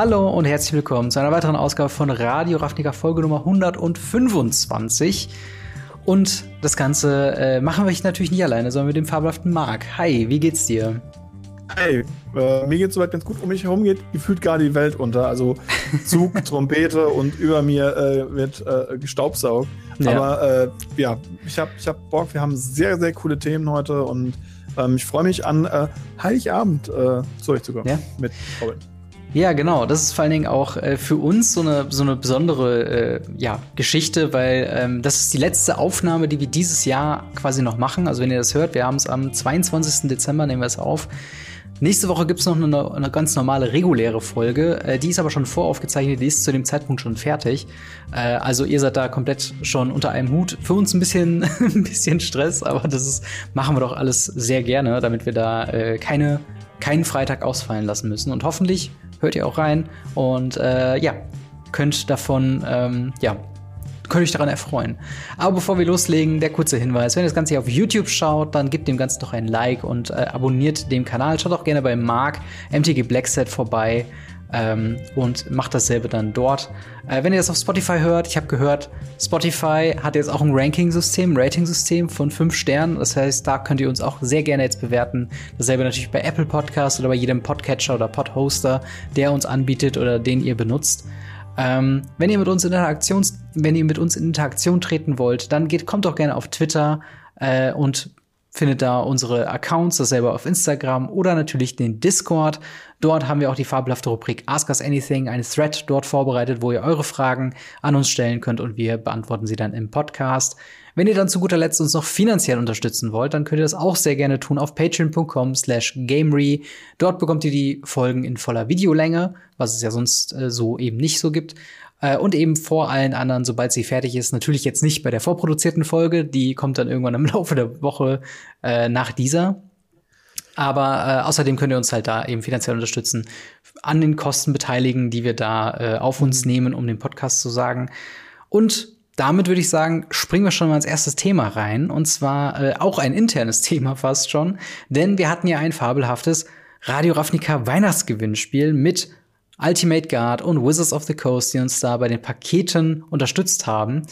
Hallo und herzlich willkommen zu einer weiteren Ausgabe von Radio Ravnica Folge Nummer 125. Und das Ganze äh, machen wir natürlich nicht alleine, sondern mit dem fabelhaften Marc. Hi, wie geht's dir? Hey, äh, mir geht's soweit ganz gut. Um mich herum geht gefühlt gerade die Welt unter. Also Zug, Trompete und über mir äh, wird äh, gestaubsaugt. Ja. Aber äh, ja, ich habe ich hab Bock. Wir haben sehr, sehr coole Themen heute und ähm, ich freue mich an äh, Heiligabend äh, zu euch zu kommen ja. mit Robin. Ja, genau. Das ist vor allen Dingen auch äh, für uns so eine, so eine besondere äh, ja, Geschichte, weil ähm, das ist die letzte Aufnahme, die wir dieses Jahr quasi noch machen. Also wenn ihr das hört, wir haben es am 22. Dezember, nehmen wir es auf. Nächste Woche gibt's noch eine, eine, ganz normale, reguläre Folge. Äh, die ist aber schon voraufgezeichnet, die ist zu dem Zeitpunkt schon fertig. Äh, also ihr seid da komplett schon unter einem Hut. Für uns ein bisschen, ein bisschen Stress, aber das ist, machen wir doch alles sehr gerne, damit wir da äh, keine, keinen Freitag ausfallen lassen müssen. Und hoffentlich hört ihr auch rein und äh, ja, könnt davon, ähm, ja, könnt euch daran erfreuen. Aber bevor wir loslegen, der kurze Hinweis. Wenn ihr das Ganze hier auf YouTube schaut, dann gebt dem Ganzen doch ein Like und äh, abonniert dem Kanal. Schaut auch gerne bei Mark MTG Blackset vorbei ähm, und macht dasselbe dann dort. Äh, wenn ihr das auf Spotify hört, ich habe gehört, Spotify hat jetzt auch ein Ranking-System, Rating-System von fünf Sternen. Das heißt, da könnt ihr uns auch sehr gerne jetzt bewerten. Dasselbe natürlich bei Apple Podcast oder bei jedem Podcatcher oder Podhoster, der uns anbietet oder den ihr benutzt. Ähm, wenn ihr mit uns in Interaktion, wenn ihr mit uns in Interaktion treten wollt, dann geht, kommt doch gerne auf Twitter äh, und findet da unsere Accounts, dasselbe auf Instagram oder natürlich den Discord. Dort haben wir auch die fabelhafte Rubrik Ask Us Anything, eine Thread dort vorbereitet, wo ihr eure Fragen an uns stellen könnt und wir beantworten sie dann im Podcast. Wenn ihr dann zu guter Letzt uns noch finanziell unterstützen wollt, dann könnt ihr das auch sehr gerne tun auf patreon.com slash gamery. Dort bekommt ihr die Folgen in voller Videolänge, was es ja sonst äh, so eben nicht so gibt. Äh, und eben vor allen anderen, sobald sie fertig ist. Natürlich jetzt nicht bei der vorproduzierten Folge, die kommt dann irgendwann im Laufe der Woche äh, nach dieser. Aber äh, außerdem könnt ihr uns halt da eben finanziell unterstützen, an den Kosten beteiligen, die wir da äh, auf uns mhm. nehmen, um den Podcast zu sagen. Und damit würde ich sagen, springen wir schon mal ins erste Thema rein. Und zwar äh, auch ein internes Thema fast schon. Denn wir hatten ja ein fabelhaftes Radio Ravnica Weihnachtsgewinnspiel mit Ultimate Guard und Wizards of the Coast, die uns da bei den Paketen unterstützt haben.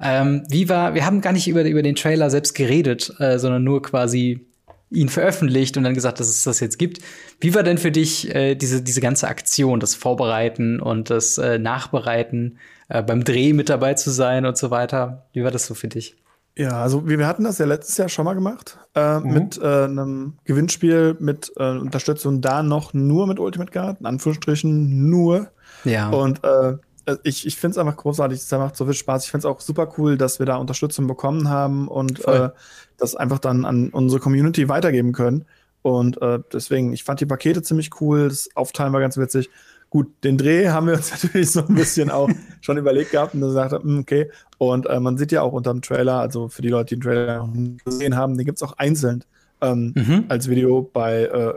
Ähm, wie war, wir haben gar nicht über, über den Trailer selbst geredet, äh, sondern nur quasi ihn veröffentlicht und dann gesagt, dass es das jetzt gibt. Wie war denn für dich äh, diese, diese ganze Aktion, das Vorbereiten und das äh, Nachbereiten, äh, beim Dreh mit dabei zu sein und so weiter? Wie war das so für dich? Ja, also wir, wir hatten das ja letztes Jahr schon mal gemacht, äh, mhm. mit äh, einem Gewinnspiel mit äh, Unterstützung da noch nur mit Ultimate Guard, in Anführungsstrichen nur. Ja. Und äh, ich, ich finde es einfach großartig, es macht so viel Spaß. Ich finde es auch super cool, dass wir da Unterstützung bekommen haben und äh, das einfach dann an unsere Community weitergeben können. Und äh, deswegen, ich fand die Pakete ziemlich cool, das Aufteilen war ganz witzig. Gut, den Dreh haben wir uns natürlich so ein bisschen auch schon überlegt gehabt und gesagt, hm, okay. Und äh, man sieht ja auch unter dem Trailer, also für die Leute, die den Trailer gesehen haben, den gibt es auch einzeln ähm, mhm. als Video bei äh,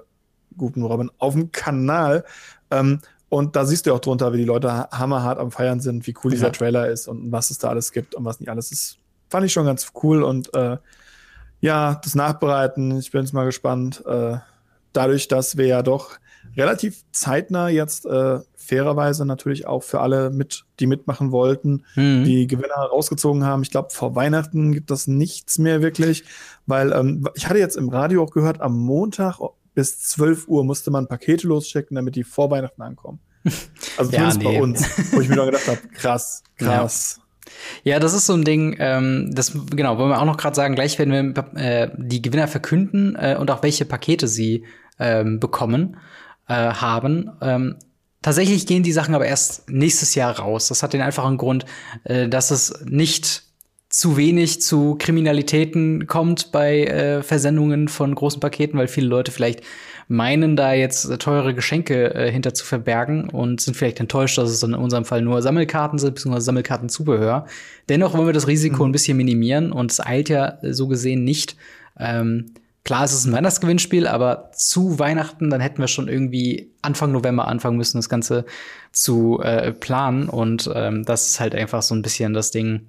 Guten Robin auf dem Kanal. Ähm, und da siehst du auch drunter, wie die Leute hammerhart am Feiern sind, wie cool ja. dieser Trailer ist und was es da alles gibt und was nicht alles ist. Fand ich schon ganz cool und äh, ja, das Nachbereiten, ich bin jetzt mal gespannt. Äh, dadurch, dass wir ja doch relativ zeitnah jetzt äh, fairerweise natürlich auch für alle mit, die mitmachen wollten, mhm. die Gewinner rausgezogen haben. Ich glaube, vor Weihnachten gibt das nichts mehr wirklich, weil ähm, ich hatte jetzt im Radio auch gehört, am Montag bis 12 Uhr musste man Pakete losschicken, damit die vor Weihnachten ankommen. Also zumindest ja, nee. bei uns, wo ich mir dann gedacht habe, krass, krass. Ja. Ja, das ist so ein Ding, ähm, das genau, wollen wir auch noch gerade sagen, gleich werden wir äh, die Gewinner verkünden äh, und auch welche Pakete sie ähm, bekommen äh, haben. Ähm, tatsächlich gehen die Sachen aber erst nächstes Jahr raus. Das hat den einfachen Grund, äh, dass es nicht zu wenig zu Kriminalitäten kommt bei äh, Versendungen von großen Paketen, weil viele Leute vielleicht meinen, da jetzt teure Geschenke äh, hinter zu verbergen und sind vielleicht enttäuscht, dass es in unserem Fall nur Sammelkarten sind, beziehungsweise Sammelkartenzubehör. Dennoch wollen wir das Risiko mhm. ein bisschen minimieren und es eilt ja so gesehen nicht. Ähm, Klar, es ist ein Weihnachtsgewinnspiel, aber zu Weihnachten, dann hätten wir schon irgendwie Anfang November anfangen müssen, das Ganze zu äh, planen. Und ähm, das ist halt einfach so ein bisschen das Ding.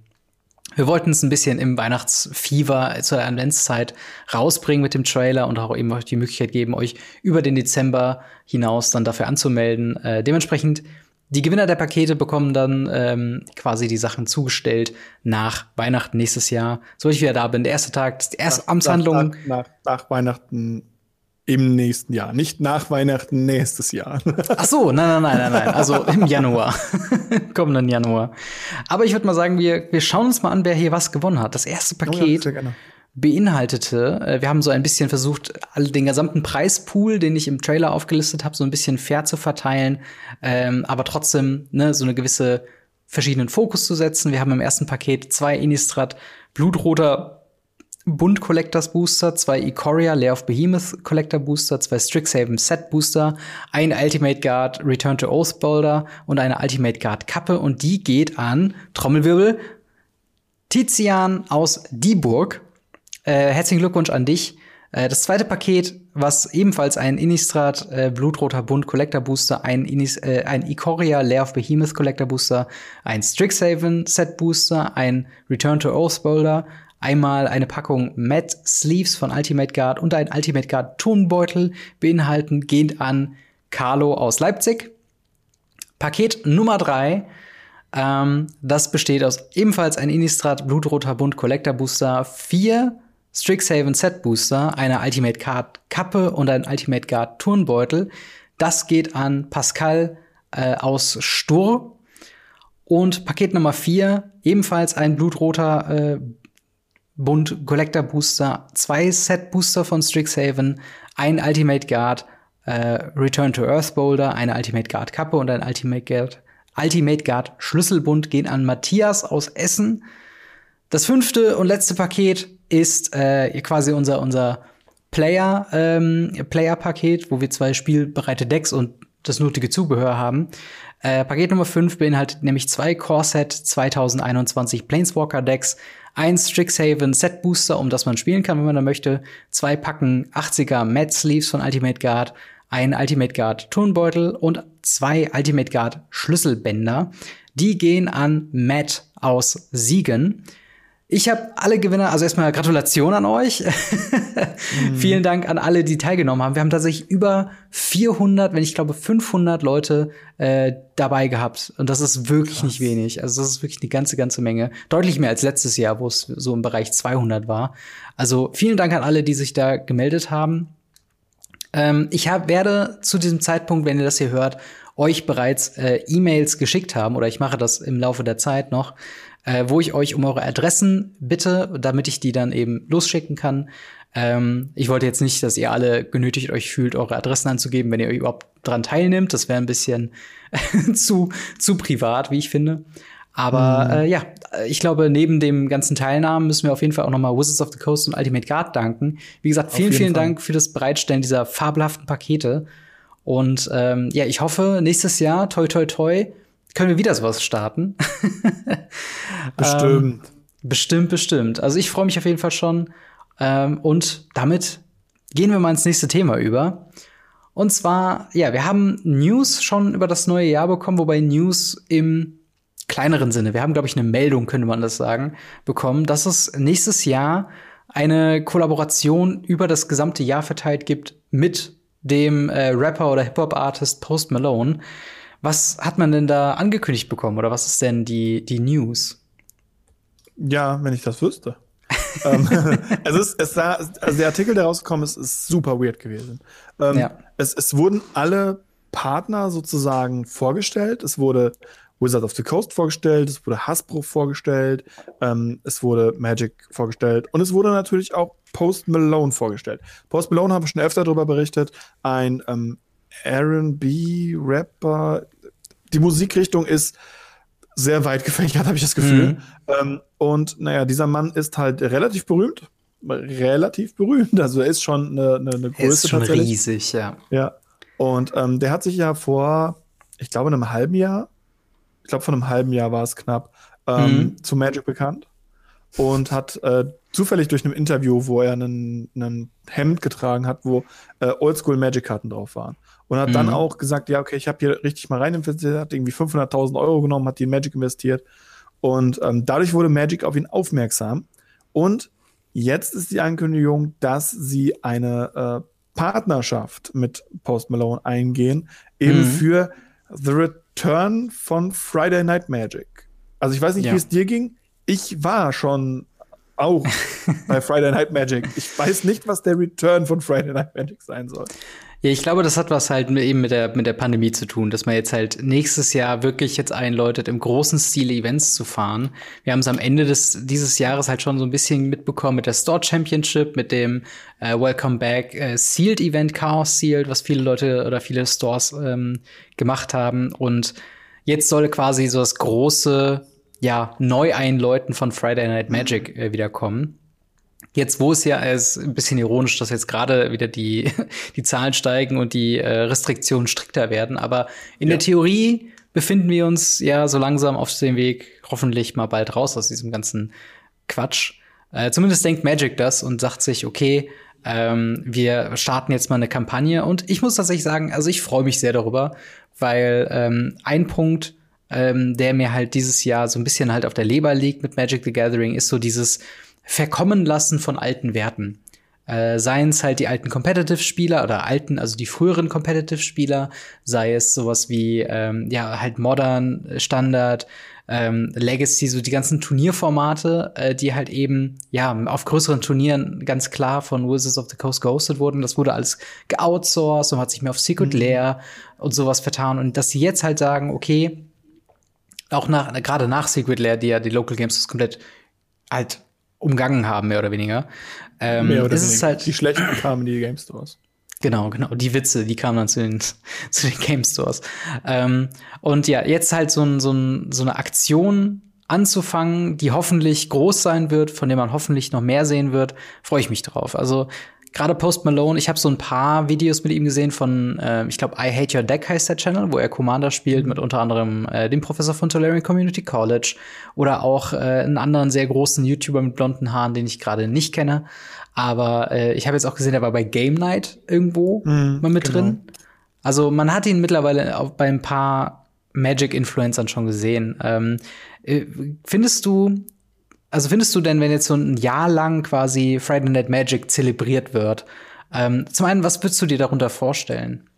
Wir wollten es ein bisschen im Weihnachtsfieber zur Adventszeit rausbringen mit dem Trailer und auch eben euch die Möglichkeit geben, euch über den Dezember hinaus dann dafür anzumelden. Äh, dementsprechend die Gewinner der Pakete bekommen dann ähm, quasi die Sachen zugestellt nach Weihnachten nächstes Jahr. So ich wieder da bin. Der erste Tag, die erste nach, Amtshandlung. Nach, nach, nach, Weihnachten im nächsten Jahr. Nicht nach Weihnachten nächstes Jahr. Ach so, nein, nein, nein, nein, nein. Also im Januar. Kommenden Januar. Aber ich würde mal sagen, wir, wir schauen uns mal an, wer hier was gewonnen hat. Das erste Paket. Oh ja, beinhaltete. Äh, wir haben so ein bisschen versucht, den gesamten Preispool, den ich im Trailer aufgelistet habe, so ein bisschen fair zu verteilen, ähm, aber trotzdem ne, so eine gewisse verschiedenen Fokus zu setzen. Wir haben im ersten Paket zwei Innistrad Blutroter Bund Collectors Booster, zwei Ikoria Lair of Behemoth Collector Booster, zwei Strixhaven Set Booster, ein Ultimate Guard Return to Oathbolder und eine Ultimate Guard Kappe und die geht an Trommelwirbel Tizian aus Dieburg äh, herzlichen Glückwunsch an dich. Äh, das zweite Paket, was ebenfalls ein Innistrad äh, Blutroter Bund Collector Booster, ein, Inis, äh, ein Ikoria Lair of Behemoth Collector Booster, ein Strixhaven Set Booster, ein Return to Earth Boulder, einmal eine Packung Matte Sleeves von Ultimate Guard und ein Ultimate Guard Turnbeutel beinhalten, gehend an Carlo aus Leipzig. Paket Nummer drei ähm, das besteht aus ebenfalls ein Innistrad Blutroter Bund Collector Booster, vier Strixhaven Set Booster, eine Ultimate Card Kappe und ein Ultimate Guard Turnbeutel. Das geht an Pascal äh, aus Stur. Und Paket Nummer 4, ebenfalls ein blutroter äh, Bund Collector Booster, zwei Set Booster von Strixhaven, ein Ultimate Guard äh, Return to Earth Boulder, eine Ultimate Guard Kappe und ein Ultimate Guard Ultimate Guard Schlüsselbund gehen an Matthias aus Essen. Das fünfte und letzte Paket ist äh, quasi unser, unser Player, ähm, Player-Paket, wo wir zwei spielbereite Decks und das nötige Zubehör haben. Äh, Paket Nummer 5 beinhaltet nämlich zwei Core-Set 2021 Planeswalker Decks, ein Strixhaven Set Booster, um das man spielen kann, wenn man da möchte, zwei Packen 80er Matte Sleeves von Ultimate Guard, ein Ultimate Guard Turnbeutel und zwei Ultimate Guard Schlüsselbänder. Die gehen an Matt aus Siegen. Ich habe alle Gewinner, also erstmal Gratulation an euch. mhm. Vielen Dank an alle, die teilgenommen haben. Wir haben tatsächlich über 400, wenn ich glaube 500 Leute äh, dabei gehabt. Und das ist wirklich Krass. nicht wenig. Also das ist wirklich eine ganze, ganze Menge. Deutlich mehr als letztes Jahr, wo es so im Bereich 200 war. Also vielen Dank an alle, die sich da gemeldet haben. Ähm, ich hab, werde zu diesem Zeitpunkt, wenn ihr das hier hört, euch bereits äh, E-Mails geschickt haben oder ich mache das im Laufe der Zeit noch, äh, wo ich euch um eure Adressen bitte, damit ich die dann eben losschicken kann. Ähm, ich wollte jetzt nicht, dass ihr alle genötigt euch fühlt, eure Adressen anzugeben, wenn ihr überhaupt dran teilnimmt. Das wäre ein bisschen zu, zu privat, wie ich finde. Aber mhm. äh, ja, ich glaube, neben dem ganzen Teilnahmen müssen wir auf jeden Fall auch noch mal Wizards of the Coast und Ultimate Guard danken. Wie gesagt, vielen, vielen Fall. Dank für das Bereitstellen dieser fabelhaften Pakete. Und ähm, ja, ich hoffe, nächstes Jahr, toi, toi, toi, können wir wieder sowas starten. bestimmt. ähm, bestimmt, bestimmt. Also ich freue mich auf jeden Fall schon. Ähm, und damit gehen wir mal ins nächste Thema über. Und zwar, ja, wir haben News schon über das neue Jahr bekommen, wobei News im kleineren Sinne. Wir haben, glaube ich, eine Meldung, könnte man das sagen, bekommen, dass es nächstes Jahr eine Kollaboration über das gesamte Jahr verteilt gibt mit dem äh, Rapper oder Hip-Hop-Artist Post Malone. Was hat man denn da angekündigt bekommen oder was ist denn die, die News? Ja, wenn ich das wüsste. ähm, es ist, es sah, also der Artikel, der rausgekommen ist, ist super weird gewesen. Ähm, ja. es, es wurden alle Partner sozusagen vorgestellt. Es wurde Wizard of the Coast vorgestellt, es wurde Hasbro vorgestellt, ähm, es wurde Magic vorgestellt und es wurde natürlich auch Post Malone vorgestellt. Post Malone haben wir schon öfter darüber berichtet, ein ähm, R&B-Rapper. Die Musikrichtung ist sehr weit gefächert, habe ich das Gefühl. Mhm. Ähm, und naja, dieser Mann ist halt relativ berühmt. Relativ berühmt. Also er ist schon eine, eine, eine Größe. Ist schon riesig, ja. Ja. Und ähm, der hat sich ja vor, ich glaube, einem halben Jahr ich glaube, von einem halben Jahr war es knapp, ähm, mhm. zu Magic bekannt und hat äh, zufällig durch ein Interview, wo er einen, Hemd getragen hat, wo äh, Oldschool Magic-Karten drauf waren. Und hat mhm. dann auch gesagt, ja, okay, ich habe hier richtig mal rein investiert, hat irgendwie 500.000 Euro genommen, hat die in Magic investiert Und ähm, dadurch wurde Magic auf ihn aufmerksam. Und jetzt ist die Ankündigung, dass sie eine äh, Partnerschaft mit Post Malone eingehen, eben mhm. für The Return von Friday Night Magic. Also ich weiß nicht, ja. wie es dir ging. Ich war schon auch bei Friday Night Magic. Ich weiß nicht, was der Return von Friday Night Magic sein soll. Ja, ich glaube, das hat was halt eben mit der, mit der Pandemie zu tun, dass man jetzt halt nächstes Jahr wirklich jetzt einläutet, im großen Stil Events zu fahren. Wir haben es am Ende des, dieses Jahres halt schon so ein bisschen mitbekommen mit der Store Championship, mit dem äh, Welcome Back äh, Sealed Event, Chaos Sealed, was viele Leute oder viele Stores ähm, gemacht haben. Und jetzt soll quasi so das große, ja, Neueinläuten von Friday Night Magic äh, wiederkommen. Jetzt, wo es ja ist ein bisschen ironisch, dass jetzt gerade wieder die, die Zahlen steigen und die äh, Restriktionen strikter werden, aber in ja. der Theorie befinden wir uns ja so langsam auf dem Weg, hoffentlich mal bald raus aus diesem ganzen Quatsch. Äh, zumindest denkt Magic das und sagt sich, okay, ähm, wir starten jetzt mal eine Kampagne. Und ich muss tatsächlich sagen, also ich freue mich sehr darüber, weil ähm, ein Punkt, ähm, der mir halt dieses Jahr so ein bisschen halt auf der Leber liegt mit Magic the Gathering, ist so dieses Verkommen lassen von alten Werten. Äh, seien es halt die alten Competitive-Spieler oder alten, also die früheren Competitive-Spieler, sei es sowas wie, ähm, ja, halt Modern, äh, Standard, ähm, Legacy, so die ganzen Turnierformate, äh, die halt eben, ja, auf größeren Turnieren ganz klar von Wizards of the Coast gehostet wurden. Das wurde alles geoutsourced und hat sich mehr auf Secret mhm. Lair und sowas vertan. Und dass sie jetzt halt sagen, okay, auch nach, gerade nach Secret Lair, die ja die Local Games komplett halt umgangen haben, mehr oder weniger. Ähm, mehr oder ist weniger. halt die schlechten kamen in die Game Stores. Genau, genau. Die Witze, die kamen dann zu den, zu den Game Stores. Ähm, und ja, jetzt halt so, ein, so, ein, so eine Aktion anzufangen, die hoffentlich groß sein wird, von der man hoffentlich noch mehr sehen wird, freue ich mich drauf. Also gerade Post Malone, ich habe so ein paar Videos mit ihm gesehen von, äh, ich glaube, I Hate Your Deck heißt der Channel, wo er Commander spielt mit unter anderem äh, dem Professor von Tolarian Community College oder auch äh, einen anderen sehr großen YouTuber mit blonden Haaren, den ich gerade nicht kenne. Aber äh, ich habe jetzt auch gesehen, er war bei Game Night irgendwo mm, mal mit genau. drin. Also man hat ihn mittlerweile auch bei ein paar Magic-Influencern schon gesehen. Ähm, äh, findest du, also findest du denn, wenn jetzt so ein Jahr lang quasi Friday Night Magic zelebriert wird, ähm, zum einen, was würdest du dir darunter vorstellen?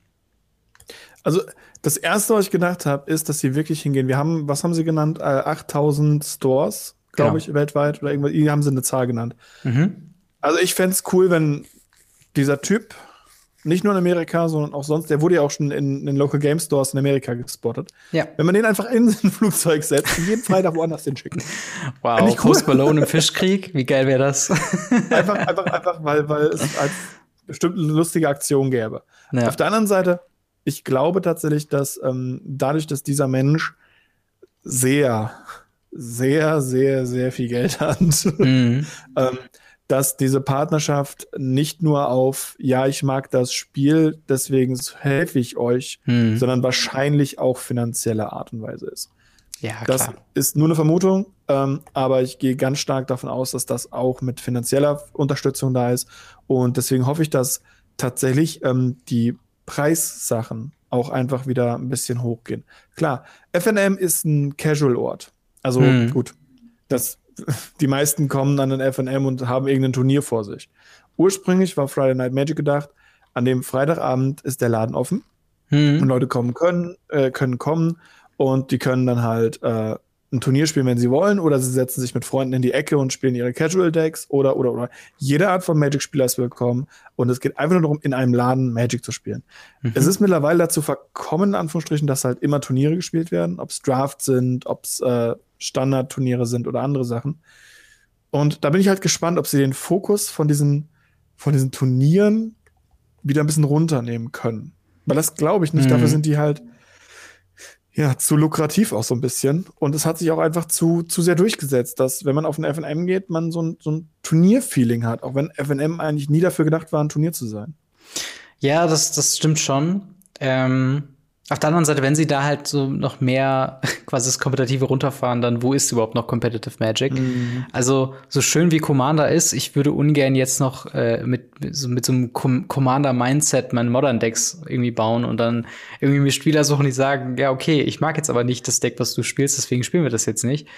Also das erste, was ich gedacht habe, ist, dass sie wirklich hingehen. Wir haben, was haben sie genannt? Äh, 8000 Stores, glaube genau. ich, weltweit oder irgendwas. Hier haben sie eine Zahl genannt. Mhm. Also ich fände es cool, wenn dieser Typ, nicht nur in Amerika, sondern auch sonst, der wurde ja auch schon in, in Local Game Stores in Amerika gespottet. Ja. Wenn man den einfach in ein Flugzeug setzt und jeden Freitag woanders hinschicken. Wow, cool. Post Malone im Fischkrieg, wie geil wäre das? einfach, einfach, einfach, weil, weil es als bestimmt eine lustige Aktion gäbe. Ja. Auf der anderen Seite, ich glaube tatsächlich, dass ähm, dadurch, dass dieser Mensch sehr, sehr, sehr, sehr viel Geld hat, mhm. ähm, dass diese Partnerschaft nicht nur auf, ja, ich mag das Spiel, deswegen helfe ich euch, hm. sondern wahrscheinlich auch finanzielle Art und Weise ist. Ja, klar. Das ist nur eine Vermutung, ähm, aber ich gehe ganz stark davon aus, dass das auch mit finanzieller Unterstützung da ist. Und deswegen hoffe ich, dass tatsächlich ähm, die Preissachen auch einfach wieder ein bisschen hochgehen. Klar, FNM ist ein Casual-Ort. Also hm. gut, das die meisten kommen dann in FNM und haben irgendein Turnier vor sich. Ursprünglich war Friday Night Magic gedacht, an dem Freitagabend ist der Laden offen mhm. und Leute kommen können, äh, können kommen und die können dann halt äh, ein Turnier spielen, wenn sie wollen, oder sie setzen sich mit Freunden in die Ecke und spielen ihre Casual Decks oder oder oder. Jede Art von Magic-Spieler ist willkommen und es geht einfach nur darum, in einem Laden Magic zu spielen. Mhm. Es ist mittlerweile dazu verkommen, in Anführungsstrichen, dass halt immer Turniere gespielt werden, ob es Draft sind, ob es äh, Standardturniere sind oder andere Sachen. Und da bin ich halt gespannt, ob sie den Fokus von diesen, von diesen Turnieren wieder ein bisschen runternehmen können. Weil das glaube ich nicht. Mhm. Dafür sind die halt ja zu lukrativ auch so ein bisschen. Und es hat sich auch einfach zu, zu sehr durchgesetzt, dass wenn man auf ein FNM geht, man so ein, so ein Turnierfeeling hat, auch wenn FNM eigentlich nie dafür gedacht war, ein Turnier zu sein. Ja, das, das stimmt schon. Ähm, auf der anderen Seite, wenn sie da halt so noch mehr quasi das Kompetitive runterfahren, dann wo ist überhaupt noch Competitive Magic? Mhm. Also, so schön wie Commander ist, ich würde ungern jetzt noch äh, mit, so, mit so einem Com Commander-Mindset meine Modern Decks irgendwie bauen und dann irgendwie mir Spieler suchen, die sagen, ja, okay, ich mag jetzt aber nicht das Deck, was du spielst, deswegen spielen wir das jetzt nicht.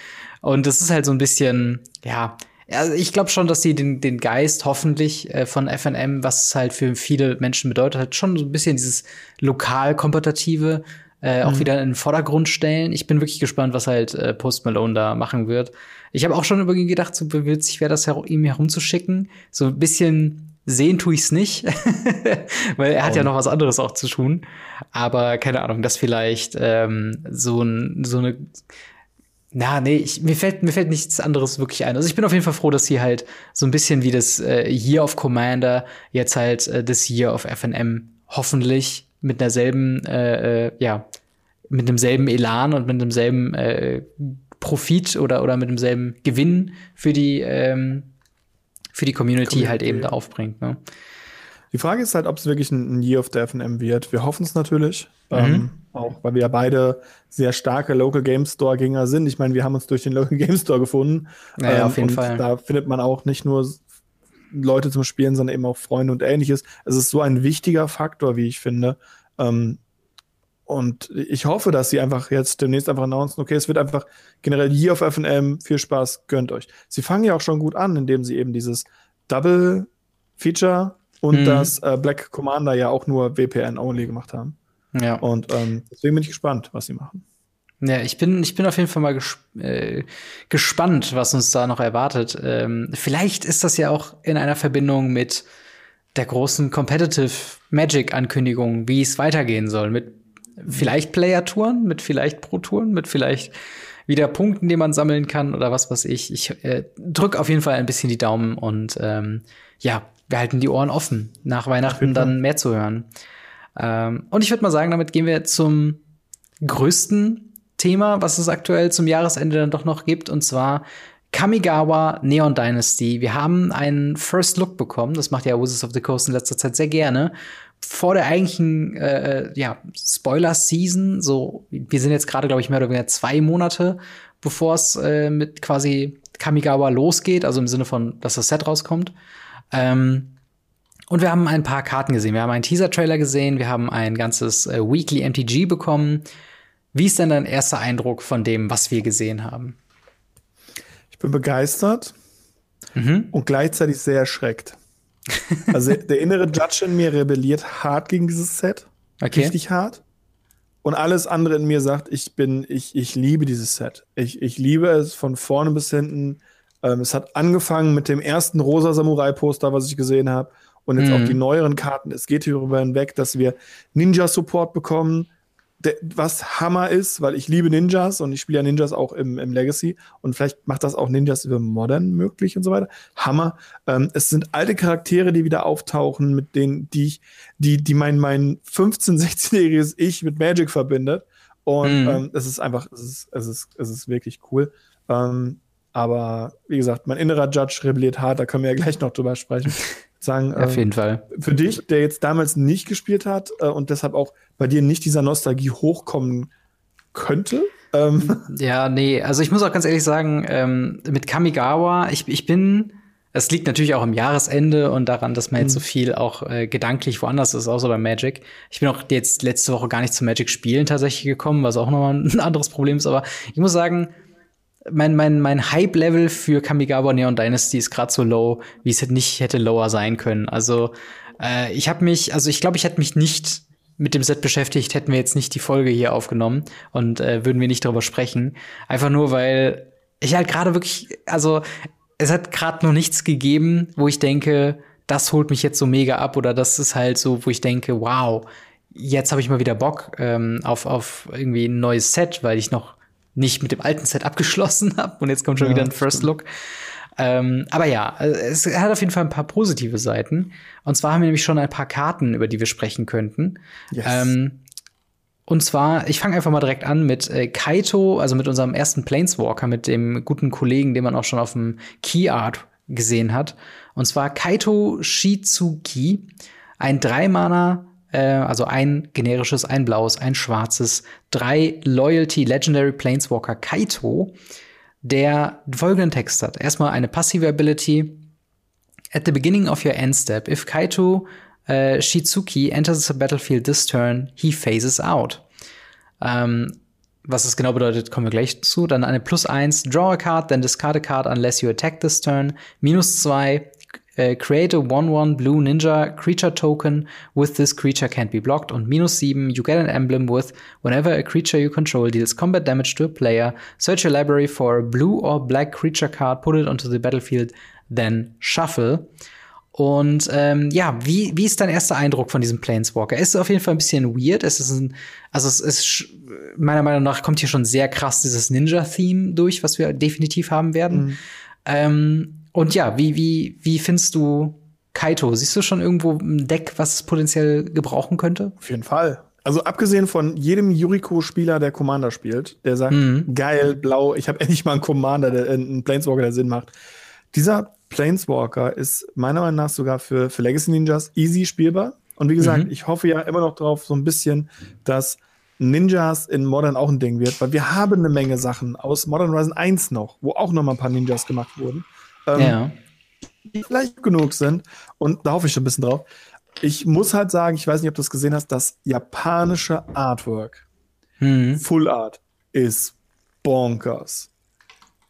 Und das ist halt so ein bisschen, ja, also ich glaube schon, dass sie den, den Geist hoffentlich äh, von FNM, was es halt für viele Menschen bedeutet hat, schon so ein bisschen dieses lokal-kompetitive äh, auch mhm. wieder in den Vordergrund stellen. Ich bin wirklich gespannt, was halt äh, Post Malone da machen wird. Ich habe auch schon über ihn gedacht, so witzig wäre das, her ihm herumzuschicken. So ein bisschen sehen tue ich's nicht, weil er hat oh. ja noch was anderes auch zu tun. Aber keine Ahnung, das vielleicht ähm, so, ein, so eine na, nee, ich, mir, fällt, mir fällt nichts anderes wirklich ein. Also ich bin auf jeden Fall froh, dass sie halt so ein bisschen wie das äh, Year of Commander jetzt halt äh, das Year of FNM hoffentlich mit derselben, äh, äh, ja, mit demselben Elan und mit demselben äh, Profit oder, oder mit demselben Gewinn für die, ähm, für die Community, Community halt eben da aufbringt. Ne? Die Frage ist halt, ob es wirklich ein, Year of the FNM wird. Wir hoffen es natürlich. Mhm. Ähm, auch weil wir ja beide sehr starke Local Game Store-Gänger sind. Ich meine, wir haben uns durch den Local Game Store gefunden. Ja, ähm, auf jeden Fall. Da findet man auch nicht nur Leute zum Spielen, sondern eben auch Freunde und ähnliches. Es ist so ein wichtiger Faktor, wie ich finde. Ähm, und ich hoffe, dass sie einfach jetzt demnächst einfach announcen, okay, es wird einfach generell Year of FNM, viel Spaß, gönnt euch. Sie fangen ja auch schon gut an, indem sie eben dieses Double Feature und mhm. das äh, Black Commander ja auch nur WPN-only gemacht haben. Ja. Und ähm, deswegen bin ich gespannt, was sie machen. Ja, ich bin, ich bin auf jeden Fall mal ges äh, gespannt, was uns da noch erwartet. Ähm, vielleicht ist das ja auch in einer Verbindung mit der großen Competitive Magic-Ankündigung, wie es weitergehen soll. Mit vielleicht Player-Touren, mit vielleicht Pro-Touren, mit vielleicht wieder Punkten, die man sammeln kann oder was weiß ich. Ich äh, drück auf jeden Fall ein bisschen die Daumen und ähm, ja, wir halten die Ohren offen, nach Weihnachten dann mehr zu hören. Ähm, und ich würde mal sagen, damit gehen wir zum größten Thema, was es aktuell zum Jahresende dann doch noch gibt, und zwar Kamigawa Neon Dynasty. Wir haben einen First Look bekommen, das macht ja Wizards of the Coast in letzter Zeit sehr gerne. Vor der eigentlichen äh, ja, Spoiler-Season, so, wir sind jetzt gerade, glaube ich, mehr oder weniger zwei Monate, bevor es äh, mit quasi Kamigawa losgeht, also im Sinne von, dass das Set rauskommt. Ähm, und wir haben ein paar Karten gesehen. Wir haben einen Teaser-Trailer gesehen, wir haben ein ganzes äh, Weekly MTG bekommen. Wie ist denn dein erster Eindruck von dem, was wir gesehen haben? Ich bin begeistert mhm. und gleichzeitig sehr erschreckt. Also der innere Judge in mir rebelliert hart gegen dieses Set. Okay. Richtig hart. Und alles andere in mir sagt, ich bin, ich, ich liebe dieses Set. Ich, ich liebe es von vorne bis hinten. Ähm, es hat angefangen mit dem ersten rosa Samurai-Poster, was ich gesehen habe. Und jetzt mhm. auch die neueren Karten. Es geht hierüber hinweg, dass wir Ninja-Support bekommen, was Hammer ist, weil ich liebe Ninjas und ich spiele ja Ninjas auch im, im, Legacy und vielleicht macht das auch Ninjas über Modern möglich und so weiter. Hammer. Ähm, es sind alte Charaktere, die wieder auftauchen, mit denen, die ich, die, die mein, mein 15-, 16-jähriges Ich mit Magic verbindet. Und mhm. ähm, es ist einfach, es ist, es ist, es ist wirklich cool. Ähm, aber wie gesagt, mein innerer Judge rebelliert hart, da können wir ja gleich noch drüber sprechen. Sagen, Auf ähm, jeden Fall. Für dich, der jetzt damals nicht gespielt hat äh, und deshalb auch bei dir nicht dieser Nostalgie hochkommen könnte. Ähm. Ja, nee, also ich muss auch ganz ehrlich sagen, ähm, mit Kamigawa, ich, ich bin, es liegt natürlich auch im Jahresende und daran, dass man jetzt so mhm. viel auch äh, gedanklich woanders ist, außer bei Magic. Ich bin auch jetzt letzte Woche gar nicht zu Magic spielen tatsächlich gekommen, was auch nochmal ein anderes Problem ist, aber ich muss sagen, mein, mein, mein Hype-Level für Kamigawa Neon Dynasty ist gerade so low, wie es nicht hätte lower sein können. Also äh, ich habe mich, also ich glaube, ich hätte mich nicht mit dem Set beschäftigt, hätten wir jetzt nicht die Folge hier aufgenommen und äh, würden wir nicht darüber sprechen. Einfach nur, weil ich halt gerade wirklich, also es hat gerade noch nichts gegeben, wo ich denke, das holt mich jetzt so mega ab oder das ist halt so, wo ich denke, wow, jetzt habe ich mal wieder Bock ähm, auf, auf irgendwie ein neues Set, weil ich noch nicht mit dem alten Set abgeschlossen habe und jetzt kommt schon ja, wieder ein First Look. Ähm, aber ja, es hat auf jeden Fall ein paar positive Seiten. Und zwar haben wir nämlich schon ein paar Karten, über die wir sprechen könnten. Yes. Ähm, und zwar, ich fange einfach mal direkt an mit äh, Kaito, also mit unserem ersten Planeswalker, mit dem guten Kollegen, den man auch schon auf dem Key Art gesehen hat. Und zwar Kaito Shizuki, ein Dreimaner, äh, also ein generisches, ein blaues, ein schwarzes, drei Loyalty Legendary Planeswalker Kaito der folgenden Text hat. Erstmal eine passive Ability. At the beginning of your end step, if Kaito uh, Shizuki enters the battlefield this turn, he phases out. Ähm, was es genau bedeutet, kommen wir gleich zu. Dann eine plus 1, draw a card, then discard a card unless you attack this turn. Minus 2, uh, create a 1-1 blue ninja creature token with this creature can't be blocked. Und minus 7, you get an emblem with whenever a creature you control deals combat damage to a player, search your library for a blue or black creature card, put it onto the battlefield, then shuffle. Und ähm, ja, wie, wie ist dein erster Eindruck von diesem Planeswalker? Es ist auf jeden Fall ein bisschen weird. Es ist ein, also es ist meiner Meinung nach kommt hier schon sehr krass dieses Ninja-Theme durch, was wir definitiv haben werden. Mhm. Ähm, und ja, wie, wie, wie findest du Kaito? Siehst du schon irgendwo ein Deck, was potenziell gebrauchen könnte? Auf jeden Fall. Also abgesehen von jedem Yuriko-Spieler, der Commander spielt, der sagt, mhm. geil, blau, ich habe endlich mal einen Commander, der, einen Planeswalker, der Sinn macht. Dieser Planeswalker ist meiner Meinung nach sogar für, für Legacy Ninjas easy spielbar. Und wie gesagt, mhm. ich hoffe ja immer noch drauf, so ein bisschen, dass Ninjas in Modern auch ein Ding wird, weil wir haben eine Menge Sachen aus Modern Horizon 1 noch, wo auch noch mal ein paar Ninjas gemacht wurden. Ähm, ja. Die vielleicht genug sind. Und da hoffe ich schon ein bisschen drauf. Ich muss halt sagen, ich weiß nicht, ob du es gesehen hast, das japanische Artwork, mhm. Full Art, ist bonkers.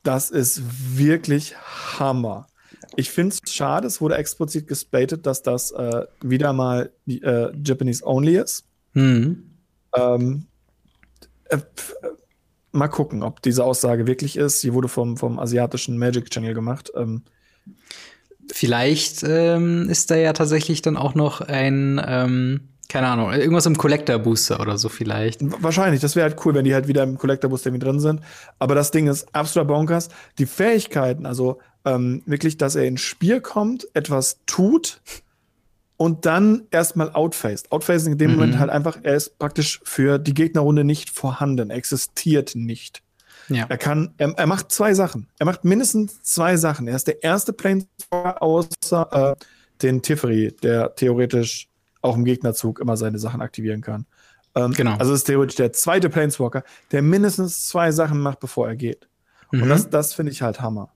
Das ist wirklich Hammer. Ich finde es schade, es wurde explizit gespatet, dass das äh, wieder mal äh, Japanese only ist. Mhm. Ähm, äh, mal gucken, ob diese Aussage wirklich ist. Sie wurde vom, vom asiatischen Magic Channel gemacht. Ähm, Vielleicht ähm, ist da ja tatsächlich dann auch noch ein, ähm, keine Ahnung, irgendwas im Collector Booster oder so vielleicht. Wahrscheinlich, das wäre halt cool, wenn die halt wieder im Collector Booster irgendwie drin sind. Aber das Ding ist absoluter Bonkers. Die Fähigkeiten, also ähm, wirklich, dass er ins Spiel kommt, etwas tut und dann erstmal outfaced. Outfacing in dem mhm. Moment halt einfach, er ist praktisch für die Gegnerrunde nicht vorhanden, existiert nicht. Ja. Er kann, er, er, macht zwei Sachen. Er macht mindestens zwei Sachen. Er ist der erste Planeswalker außer äh, den Tiferi, der theoretisch auch im Gegnerzug immer seine Sachen aktivieren kann. Ähm, genau. Also ist theoretisch der zweite Planeswalker, der mindestens zwei Sachen macht, bevor er geht. Mhm. Und das, das finde ich halt Hammer.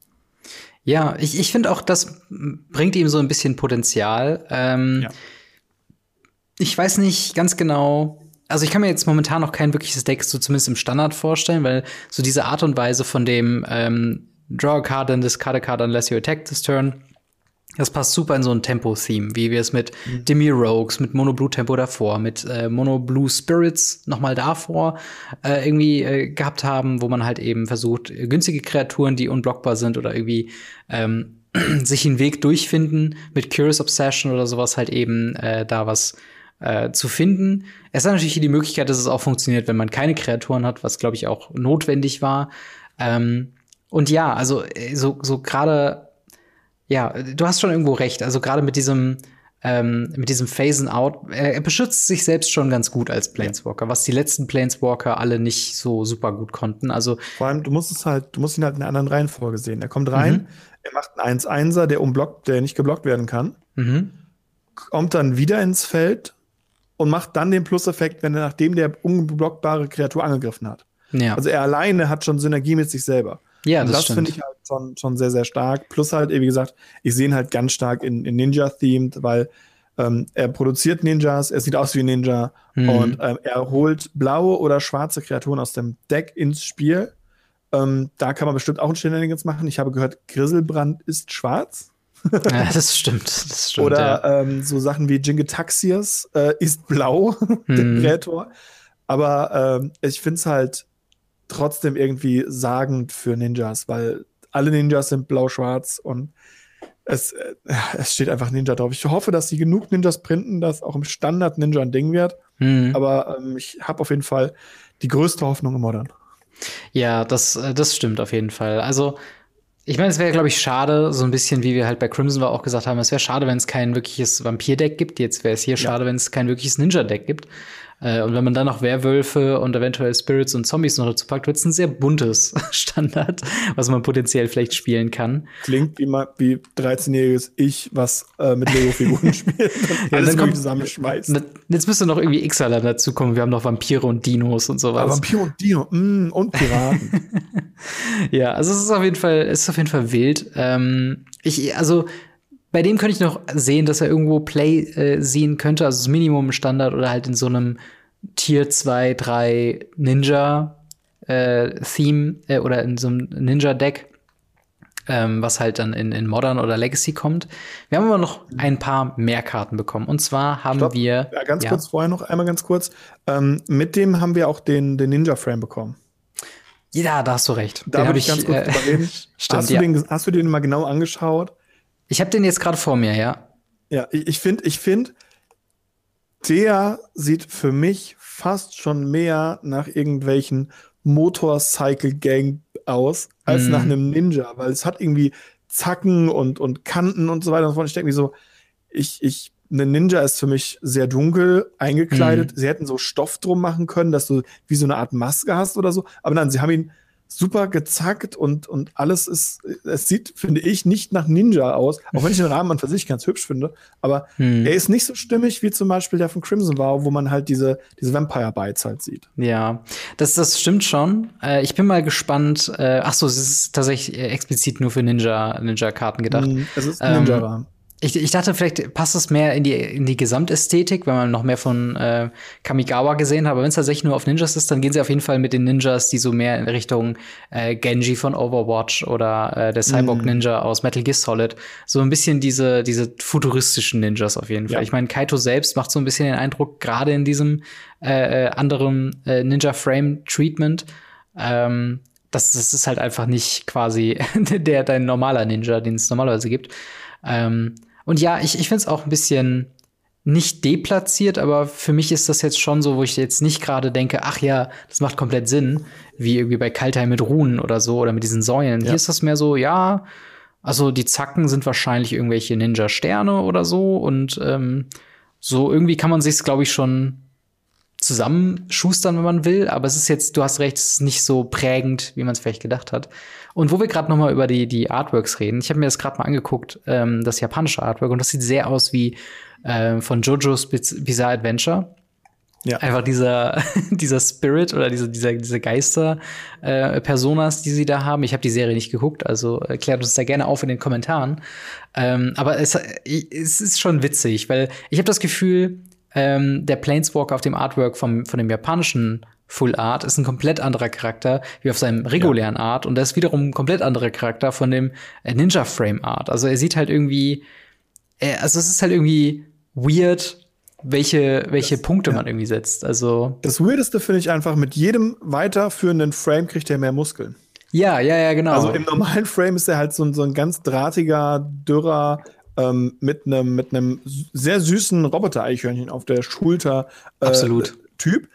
Ja, ich, ich finde auch, das bringt ihm so ein bisschen Potenzial. Ähm, ja. Ich weiß nicht ganz genau. Also ich kann mir jetzt momentan noch kein wirkliches Deck so zumindest im Standard vorstellen, weil so diese Art und Weise von dem ähm, Draw a card and discard a card unless you attack this turn das passt super in so ein Tempo-Theme, wie wir es mit mhm. Demi Rogues, mit Mono Blue Tempo davor, mit äh, Mono Blue Spirits nochmal davor äh, irgendwie äh, gehabt haben, wo man halt eben versucht, günstige Kreaturen, die unblockbar sind oder irgendwie ähm, sich einen Weg durchfinden, mit Curious Obsession oder sowas halt eben äh, da was äh, zu finden. Es hat natürlich die Möglichkeit, dass es auch funktioniert, wenn man keine Kreaturen hat, was glaube ich auch notwendig war. Ähm, und ja, also äh, so, so gerade ja, du hast schon irgendwo recht. Also gerade mit diesem ähm, mit diesem Phasen Out, er, er, beschützt sich selbst schon ganz gut als Planeswalker, ja. was die letzten Planeswalker alle nicht so super gut konnten. Also vor allem, du musst es halt, du musst ihn halt in einer anderen Reihenfolge sehen. Er kommt rein, mhm. er macht einen 1-1er, der umblockt, der nicht geblockt werden kann, mhm. kommt dann wieder ins Feld und macht dann den Plus-Effekt, wenn er nachdem der unblockbare Kreatur angegriffen hat. Ja. Also er alleine hat schon Synergie mit sich selber. Ja, das, das finde ich halt schon, schon sehr, sehr stark. Plus halt, wie gesagt, ich sehe ihn halt ganz stark in, in Ninja-themed, weil ähm, er produziert Ninjas, er sieht aus wie ein Ninja mhm. und ähm, er holt blaue oder schwarze Kreaturen aus dem Deck ins Spiel. Ähm, da kann man bestimmt auch ein Shenanigans machen. Ich habe gehört, Griselbrand ist schwarz. ja, das stimmt. Das stimmt oder ja. ähm, so Sachen wie Jingetaxias äh, ist blau, mhm. der Kreator. Aber ähm, ich finde es halt trotzdem irgendwie sagend für Ninjas, weil alle Ninjas sind blau-schwarz und es, äh, es steht einfach Ninja drauf. Ich hoffe, dass sie genug Ninjas printen, dass auch im Standard Ninja ein Ding wird. Mhm. Aber ähm, ich habe auf jeden Fall die größte Hoffnung im Modern. Ja, das, äh, das stimmt auf jeden Fall. Also, ich meine, es wäre, glaube ich, schade, so ein bisschen, wie wir halt bei Crimson war auch gesagt haben, es wäre schade, wenn es kein wirkliches Vampir-Deck gibt. Jetzt wäre es hier ja. schade, wenn es kein wirkliches Ninja-Deck gibt. Äh, und wenn man dann noch Werwölfe und eventuell Spirits und Zombies noch dazu packt, wird es ein sehr buntes Standard, was man potenziell vielleicht spielen kann. Klingt wie, wie 13-jähriges Ich, was äh, mit Lego-Figuren spielt und alles ja, zusammenschmeißt. Jetzt müsste noch irgendwie Xaler dazu kommen. Wir haben noch Vampire und Dinos und sowas. Aber Vampire und Dino mm, und Piraten. ja, also es ist auf jeden Fall, es ist auf jeden Fall wild. Ähm, ich, also bei dem könnte ich noch sehen, dass er irgendwo Play äh, sehen könnte, also das Minimum Standard oder halt in so einem Tier 2, 3 Ninja äh, äh, oder in so einem Ninja-Deck ähm, was halt dann in, in Modern oder Legacy kommt. Wir haben aber noch ein paar mehr Karten bekommen. Und zwar haben Stopp. wir. Ja, ganz ja. kurz vorher noch einmal ganz kurz. Ähm, mit dem haben wir auch den, den Ninja-Frame bekommen. Ja, da hast du recht. Da würde ich ganz kurz äh. Stimmt, hast, du ja. den, hast du den mal genau angeschaut? Ich habe den jetzt gerade vor mir, ja. Ja, ich finde, ich finde, der sieht für mich fast schon mehr nach irgendwelchen Motorcycle Gang aus, als mm. nach einem Ninja, weil es hat irgendwie Zacken und, und Kanten und so weiter und so fort. Ich denke mir so, ich, ich, eine Ninja ist für mich sehr dunkel eingekleidet. Mm. Sie hätten so Stoff drum machen können, dass du wie so eine Art Maske hast oder so. Aber nein, sie haben ihn super gezackt und, und alles ist, es sieht, finde ich, nicht nach Ninja aus, auch wenn ich den Rahmen an für sich ganz hübsch finde, aber hm. er ist nicht so stimmig wie zum Beispiel der von Crimson war, wo man halt diese, diese Vampire Bites halt sieht. Ja, das, das stimmt schon. Äh, ich bin mal gespannt, äh, ach so, es ist tatsächlich explizit nur für Ninja, Ninja-Karten gedacht. Hm, es ist Ninja-Rahmen. Ähm, ich, ich dachte, vielleicht passt es mehr in die, in die Gesamtästhetik, wenn man noch mehr von äh, Kamigawa gesehen hat. Aber wenn es tatsächlich nur auf Ninjas ist, dann gehen sie auf jeden Fall mit den Ninjas, die so mehr in Richtung äh, Genji von Overwatch oder äh, der Cyborg mhm. Ninja aus Metal Gear Solid. So ein bisschen diese, diese futuristischen Ninjas auf jeden Fall. Ja. Ich meine, Kaito selbst macht so ein bisschen den Eindruck, gerade in diesem äh, äh anderen äh, Ninja-Frame-Treatment, ähm, das, das ist halt einfach nicht quasi der dein normaler Ninja, den es normalerweise gibt. Ähm, und ja, ich, ich finde es auch ein bisschen nicht deplatziert, aber für mich ist das jetzt schon so, wo ich jetzt nicht gerade denke, ach ja, das macht komplett Sinn, wie irgendwie bei Kaltheim mit Runen oder so oder mit diesen Säulen. Ja. Hier ist das mehr so, ja, also die Zacken sind wahrscheinlich irgendwelche Ninja-Sterne oder so und ähm, so irgendwie kann man sich's, glaube ich, schon zusammenschustern, wenn man will, aber es ist jetzt, du hast recht, es ist nicht so prägend, wie man es vielleicht gedacht hat. Und wo wir gerade noch mal über die, die Artworks reden, ich habe mir das gerade mal angeguckt, ähm, das japanische Artwork, und das sieht sehr aus wie äh, von JoJo's Bizarre Adventure. Ja. Einfach dieser, dieser Spirit oder diese, dieser, diese Geister-Personas, äh, die sie da haben. Ich habe die Serie nicht geguckt, also erklärt uns da gerne auf in den Kommentaren. Ähm, aber es, es ist schon witzig, weil ich habe das Gefühl, ähm, der Planeswalker auf dem Artwork vom, von dem japanischen Full Art ist ein komplett anderer Charakter wie auf seinem regulären ja. Art und das ist wiederum ein komplett anderer Charakter von dem äh, Ninja Frame Art. Also er sieht halt irgendwie, äh, also es ist halt irgendwie weird, welche, welche das, Punkte ja. man irgendwie setzt. Also das Weirdeste finde ich einfach, mit jedem weiterführenden Frame kriegt er mehr Muskeln. Ja, ja, ja, genau. Also im normalen Frame ist er halt so, so ein ganz drahtiger, dürrer, ähm, mit einem mit einem sehr süßen Roboter-Eichhörnchen auf der Schulter äh, Absolut. Typ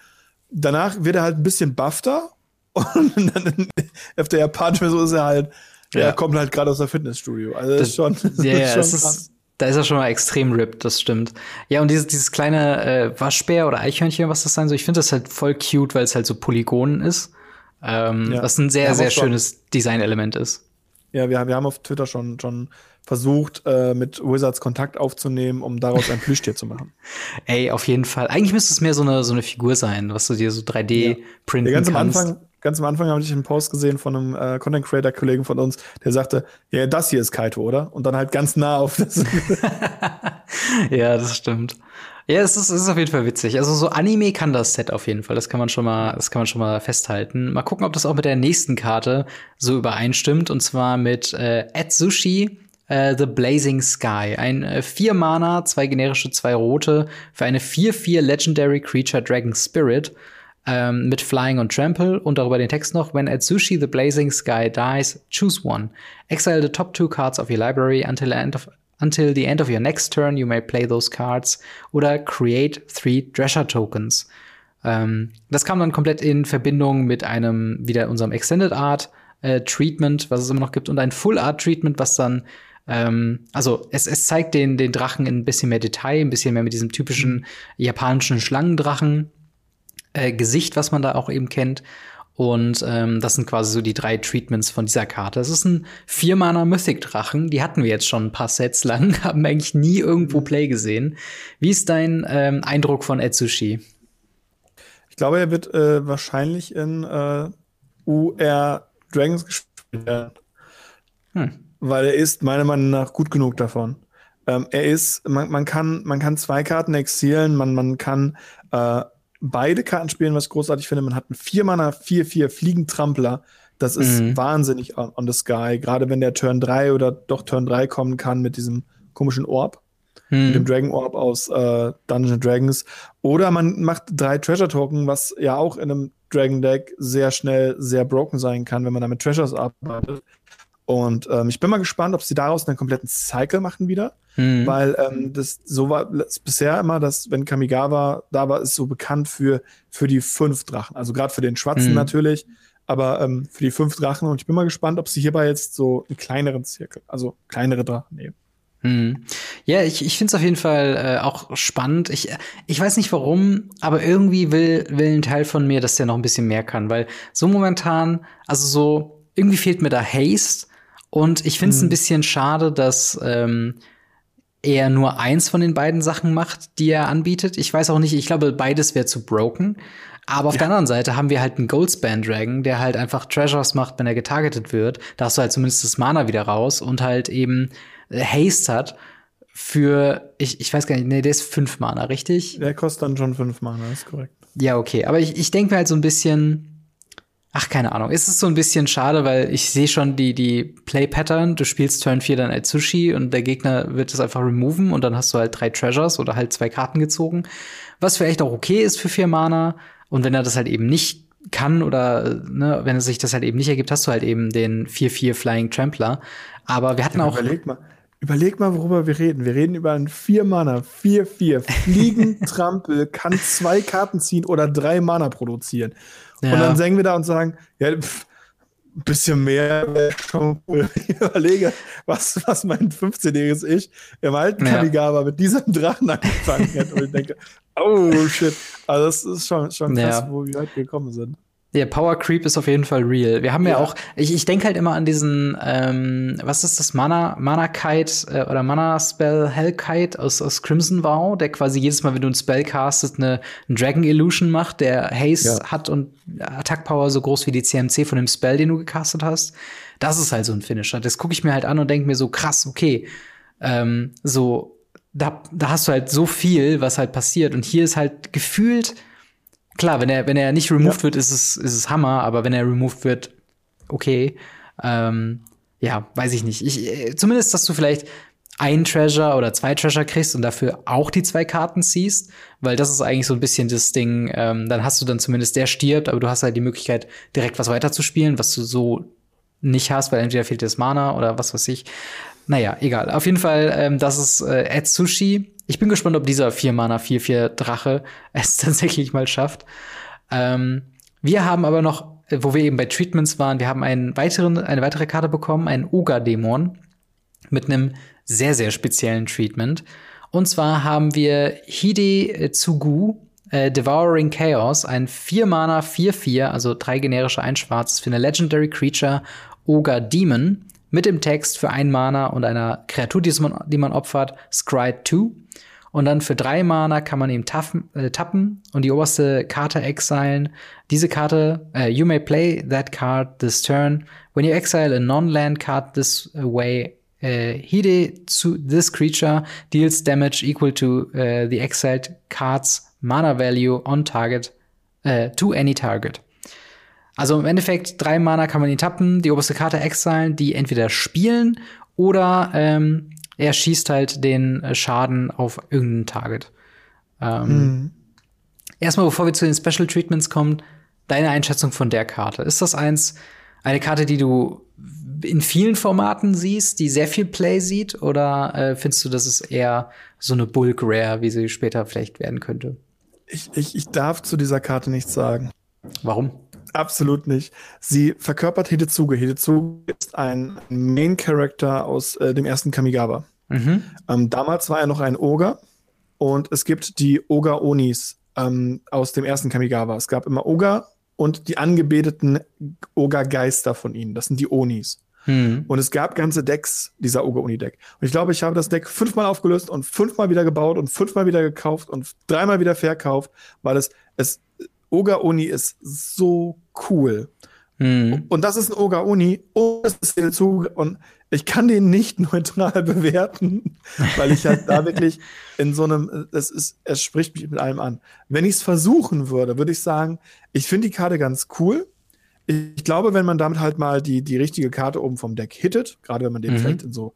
danach wird er halt ein bisschen buffter und dann auf der japanischen so ist er halt, ja. er kommt halt gerade aus der Fitnessstudio. Also das, das ist schon, das ja, ist schon krass. Ist, da ist er schon mal extrem ripped, das stimmt. Ja, und dieses, dieses kleine äh, Waschbär oder Eichhörnchen, was das sein soll, ich finde das halt voll cute, weil es halt so Polygonen ist. Ähm, ja. Was ein sehr, sehr schönes Designelement ist. Ja, wir, wir haben auf Twitter schon, schon versucht, äh, mit Wizards Kontakt aufzunehmen, um daraus ein Plüschtier zu machen. Ey, auf jeden Fall. Eigentlich müsste es mehr so eine, so eine Figur sein, was du dir so 3D ja. printen ja, ganz kannst. Am Anfang, ganz am Anfang habe ich einen Post gesehen von einem äh, Content Creator Kollegen von uns, der sagte, ja, das hier ist Kaito, oder? Und dann halt ganz nah auf das. ja, das stimmt. Ja, es ist, es ist auf jeden Fall witzig. Also so Anime kann das Set auf jeden Fall. Das kann man schon mal, das kann man schon mal festhalten. Mal gucken, ob das auch mit der nächsten Karte so übereinstimmt. Und zwar mit äh, Atsushi äh, The Blazing Sky. Ein äh, vier Mana, zwei generische, zwei rote für eine 4-4 Legendary Creature Dragon Spirit ähm, mit Flying und Trample und darüber den Text noch: When Atsushi the Blazing Sky dies, choose one. Exile the top two cards of your library until the end of Until the end of your next turn, you may play those cards oder create three Drescher Tokens. Ähm, das kam dann komplett in Verbindung mit einem wieder unserem Extended Art äh, Treatment, was es immer noch gibt, und ein Full Art Treatment, was dann ähm, also es, es zeigt den, den Drachen in ein bisschen mehr Detail, ein bisschen mehr mit diesem typischen japanischen Schlangendrachen äh, Gesicht, was man da auch eben kennt. Und ähm, das sind quasi so die drei Treatments von dieser Karte. Es ist ein Viermaner Mythic-Drachen. Die hatten wir jetzt schon ein paar Sets lang, haben eigentlich nie irgendwo Play gesehen. Wie ist dein ähm, Eindruck von Etsushi? Ich glaube, er wird äh, wahrscheinlich in äh, UR Dragons gespielt werden. Hm weil er ist meiner Meinung nach gut genug davon. Ähm, er ist, man, man, kann, man kann zwei Karten exilen, man, man kann äh, beide Karten spielen, was ich großartig finde. Man hat einen 4-Mana 4-4 Fliegentrampler. Das ist mhm. wahnsinnig on, on, the sky. Gerade wenn der Turn 3 oder doch Turn 3 kommen kann mit diesem komischen Orb. Mhm. Mit dem Dragon Orb aus äh, Dungeons Dragons. Oder man macht drei Treasure Token, was ja auch in einem Dragon Deck sehr schnell sehr broken sein kann, wenn man damit Treasures arbeitet. Und ähm, ich bin mal gespannt, ob sie daraus einen kompletten Cycle machen wieder. Mhm. Weil ähm, das so war das bisher immer, dass wenn Kamigawa da war, ist so bekannt für, für die fünf Drachen. Also gerade für den Schwarzen mhm. natürlich, aber ähm, für die fünf Drachen. Und ich bin mal gespannt, ob sie hierbei jetzt so einen kleineren Zirkel, also kleinere Drachen nehmen. Hm. Ja, ich, ich finde es auf jeden Fall äh, auch spannend. Ich, ich weiß nicht warum, aber irgendwie will, will ein Teil von mir, dass der noch ein bisschen mehr kann, weil so momentan, also so, irgendwie fehlt mir da Haste und ich finde es hm. ein bisschen schade, dass ähm, er nur eins von den beiden Sachen macht, die er anbietet. Ich weiß auch nicht, ich glaube, beides wäre zu broken. Aber auf ja. der anderen Seite haben wir halt einen Goldspan Dragon, der halt einfach Treasures macht, wenn er getargetet wird. Da hast du halt zumindest das Mana wieder raus und halt eben Haste hat für, ich, ich weiß gar nicht, nee, der ist fünf Mana, richtig? Der kostet dann schon fünf Mana, ist korrekt. Ja, okay. Aber ich, ich denke mir halt so ein bisschen, ach, keine Ahnung. Es ist so ein bisschen schade, weil ich sehe schon die, die Play-Pattern. Du spielst Turn 4 dann als Sushi und der Gegner wird das einfach removen und dann hast du halt drei Treasures oder halt zwei Karten gezogen. Was vielleicht auch okay ist für vier Mana. Und wenn er das halt eben nicht kann oder ne, wenn es sich das halt eben nicht ergibt, hast du halt eben den 4-4 Flying Trampler. Aber wir hatten ja, auch. Überleg mal, Überleg mal, worüber wir reden. Wir reden über einen 4-Mana, 4-4, Fliegen, Trampel, kann zwei Karten ziehen oder drei Mana produzieren. Ja. Und dann singen wir da und sagen, ja, pff, ein bisschen mehr schon cool. Ich überlege, was, was mein 15-jähriges Ich im alten ja. Kamigawa mit diesem Drachen angefangen hätte. Und ich denke, oh shit. Also das ist schon, schon krass, ja. wo wir heute gekommen sind. Der Power Creep ist auf jeden Fall real. Wir haben ja, ja auch, ich, ich denke halt immer an diesen, ähm, was ist das, Mana, Mana Kite äh, oder Mana Spell Hellkite aus, aus Crimson Vow, der quasi jedes Mal, wenn du einen Spell castest, eine, eine Dragon Illusion macht, der Haze ja. hat und Attack Power so groß wie die CMC von dem Spell, den du gecastet hast. Das ist halt so ein Finisher. Das gucke ich mir halt an und denke mir so, krass, okay, ähm, so, da, da hast du halt so viel, was halt passiert. Und hier ist halt gefühlt klar, wenn er, wenn er nicht removed ja. wird, ist es, ist es Hammer, aber wenn er removed wird, okay. Ähm, ja, weiß ich nicht. Ich, äh, zumindest, dass du vielleicht ein Treasure oder zwei Treasure kriegst und dafür auch die zwei Karten ziehst, weil das ist eigentlich so ein bisschen das Ding, ähm, dann hast du dann zumindest der stirbt, aber du hast halt die Möglichkeit, direkt was weiterzuspielen, was du so nicht hast, weil entweder fehlt dir das Mana oder was weiß ich. Naja, egal. Auf jeden Fall, ähm, das ist äh, Atsushi ich bin gespannt, ob dieser 4-Mana 4-4 Drache es tatsächlich mal schafft. Ähm, wir haben aber noch, äh, wo wir eben bei Treatments waren, wir haben einen weiteren, eine weitere Karte bekommen, einen Uga-Dämon mit einem sehr, sehr speziellen Treatment. Und zwar haben wir Hide Tsugu, äh, Devouring Chaos, ein 4-Mana 4-4, also drei generische ein schwarzes für eine Legendary Creature Ogre Demon mit dem Text für ein Mana und einer Kreatur, die man, die man opfert, Scry 2. Und dann für drei Mana kann man ihm tappen, äh, tappen und die oberste Karte exilen. Diese Karte, uh, you may play that card this turn. When you exile a non-land card this way, uh, Hide to this creature deals damage equal to uh, the exiled card's mana value on target to any target. Also im Endeffekt, drei Mana kann man ihn tappen, die oberste Karte exilen, die entweder spielen oder ähm, er schießt halt den äh, Schaden auf irgendein Target. Ähm, mhm. Erstmal, bevor wir zu den Special Treatments kommen, deine Einschätzung von der Karte. Ist das eins, eine Karte, die du in vielen Formaten siehst, die sehr viel Play sieht? Oder äh, findest du, dass es eher so eine Bulk Rare, wie sie später vielleicht werden könnte? Ich, ich, ich darf zu dieser Karte nichts sagen. Warum? Absolut nicht. Sie verkörpert Hidezuge. Hidezuge ist ein Main Character aus äh, dem ersten Kamigawa. Mhm. Ähm, damals war er noch ein Oger und es gibt die Oga-Onis ähm, aus dem ersten Kamigawa. Es gab immer Oga und die angebeteten Oga-Geister von ihnen. Das sind die Onis. Mhm. Und es gab ganze Decks, dieser Oga-Oni-Deck. Und ich glaube, ich habe das Deck fünfmal aufgelöst und fünfmal wieder gebaut und fünfmal wieder gekauft und dreimal wieder verkauft, weil es, es Oga Oni ist so cool. Mhm. Und das ist ein Oga-Uni und das ist Zug und ich kann den nicht neutral bewerten, weil ich halt da wirklich in so einem, es ist, es spricht mich mit allem an. Wenn ich es versuchen würde, würde ich sagen, ich finde die Karte ganz cool. Ich glaube, wenn man damit halt mal die, die richtige Karte oben vom Deck hittet, gerade wenn man den mhm. vielleicht in so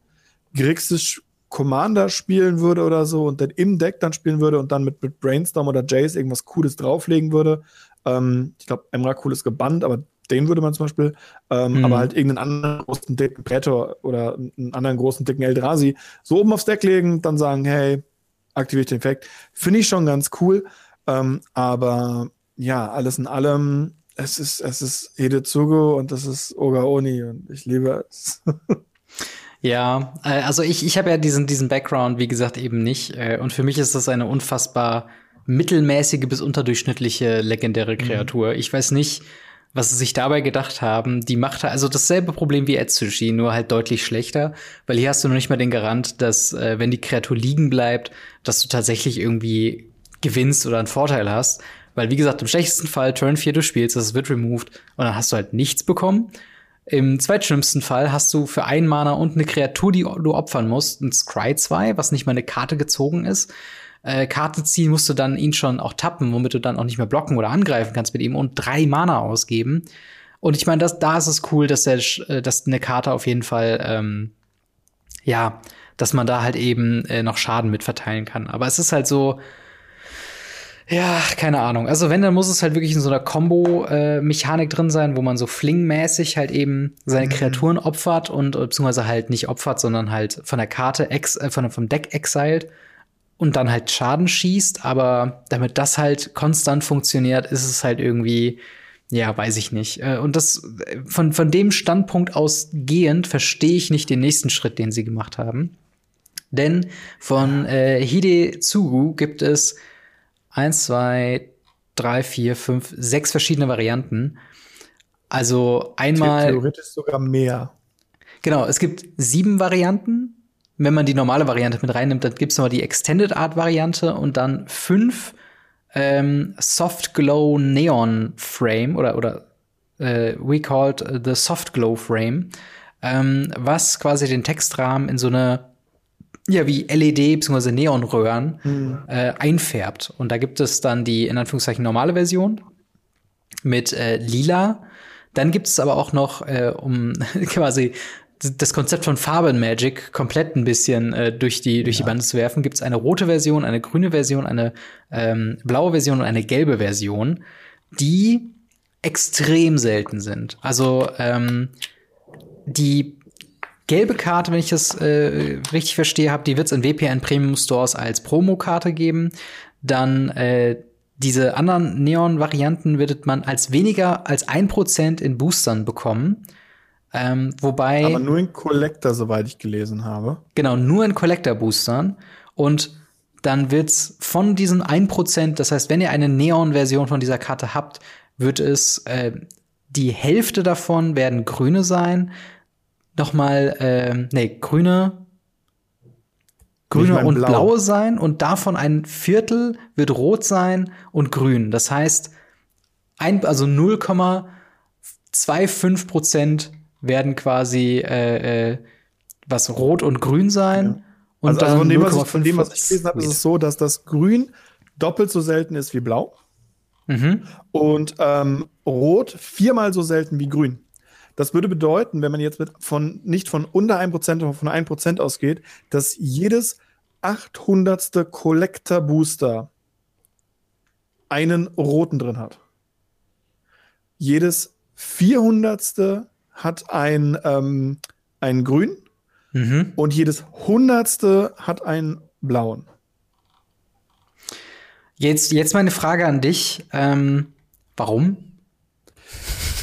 Grixis Commander spielen würde oder so und dann im Deck dann spielen würde und dann mit, mit Brainstorm oder Jace irgendwas Cooles drauflegen würde. Ähm, ich glaube, Emrakul ist gebannt, aber den würde man zum Beispiel, ähm, mhm. aber halt irgendeinen anderen großen dicken Predator oder einen anderen großen dicken Eldrazi so oben aufs Deck legen, dann sagen, hey, aktiviere ich den Effekt. Finde ich schon ganz cool. Ähm, aber ja, alles in allem, es ist, es ist Hidezugo und das ist Ogaoni und ich liebe es. ja, äh, also ich, ich habe ja diesen, diesen Background, wie gesagt, eben nicht. Äh, und für mich ist das eine unfassbar mittelmäßige bis unterdurchschnittliche legendäre mhm. Kreatur. Mhm. Ich weiß nicht, was sie sich dabei gedacht haben. Die macht also dasselbe Problem wie Etsushi, nur halt deutlich schlechter, weil hier hast du noch nicht mal den Garant, dass äh, wenn die Kreatur liegen bleibt, dass du tatsächlich irgendwie gewinnst oder einen Vorteil hast. Weil, wie gesagt, im schlechtesten Fall, Turn 4 du spielst, das wird removed und dann hast du halt nichts bekommen. Im zweitschlimmsten Fall hast du für einen Mana und eine Kreatur, die du opfern musst, ein Scry 2, was nicht mal eine Karte gezogen ist äh, Karte ziehen, musst du dann ihn schon auch tappen, womit du dann auch nicht mehr blocken oder angreifen kannst mit ihm und drei Mana ausgeben. Und ich meine, da ist es cool, dass, der, äh, dass eine Karte auf jeden Fall, ähm, ja, dass man da halt eben äh, noch Schaden mit verteilen kann. Aber es ist halt so, ja, keine Ahnung. Also wenn, dann muss es halt wirklich in so einer Combo-Mechanik äh, drin sein, wo man so flingmäßig halt eben seine mhm. Kreaturen opfert und beziehungsweise halt nicht opfert, sondern halt von der Karte ex, äh, von, vom Deck exiled und dann halt Schaden schießt, aber damit das halt konstant funktioniert, ist es halt irgendwie, ja, weiß ich nicht. Äh, und das von, von dem Standpunkt ausgehend verstehe ich nicht den nächsten Schritt, den sie gemacht haben. Denn von äh, Hide Tsugu gibt es eins, zwei, drei, vier, fünf, sechs verschiedene Varianten. Also einmal. Theoretisch sogar mehr. Genau, es gibt sieben Varianten wenn man die normale Variante mit reinnimmt, dann gibt's noch die Extended Art Variante und dann fünf ähm, Soft Glow Neon Frame oder oder äh, we called the Soft Glow Frame, ähm, was quasi den Textrahmen in so eine ja wie LED bzw. Neonröhren mhm. äh, einfärbt. Und da gibt es dann die in Anführungszeichen normale Version mit äh, lila. Dann gibt es aber auch noch, äh, um quasi das Konzept von Farben-Magic komplett ein bisschen äh, durch die durch ja. die Bande zu werfen, gibt es eine rote Version, eine grüne Version, eine ähm, blaue Version und eine gelbe Version, die extrem selten sind. Also ähm, die gelbe Karte, wenn ich das äh, richtig verstehe, habe, die wird es in WPN Premium Stores als Promokarte geben. Dann äh, diese anderen Neon-Varianten wird man als weniger als ein Prozent in Boostern bekommen. Ähm, wobei. Aber nur in Collector, soweit ich gelesen habe. Genau, nur in Collector-Boostern. Und dann wird's von diesen 1%, das heißt, wenn ihr eine Neon-Version von dieser Karte habt, wird es äh, die Hälfte davon werden grüne sein. Nochmal, äh, nee, grüne, grüne und Blau. blaue sein und davon ein Viertel wird rot sein und grün. Das heißt, ein, also 0,25 Prozent werden quasi äh, äh, was rot und grün sein. Ja. Und also, also von, dem, was ich, von dem, was ich gelesen habe, ist es so, dass das Grün doppelt so selten ist wie Blau. Mhm. Und ähm, Rot viermal so selten wie Grün. Das würde bedeuten, wenn man jetzt mit von, nicht von unter 1%, sondern von 1% ausgeht, dass jedes 800. Collector Booster einen roten drin hat. Jedes 400 hat ein, ähm, einen grün mhm. und jedes hundertste hat einen blauen. Jetzt, jetzt meine Frage an dich. Ähm, warum?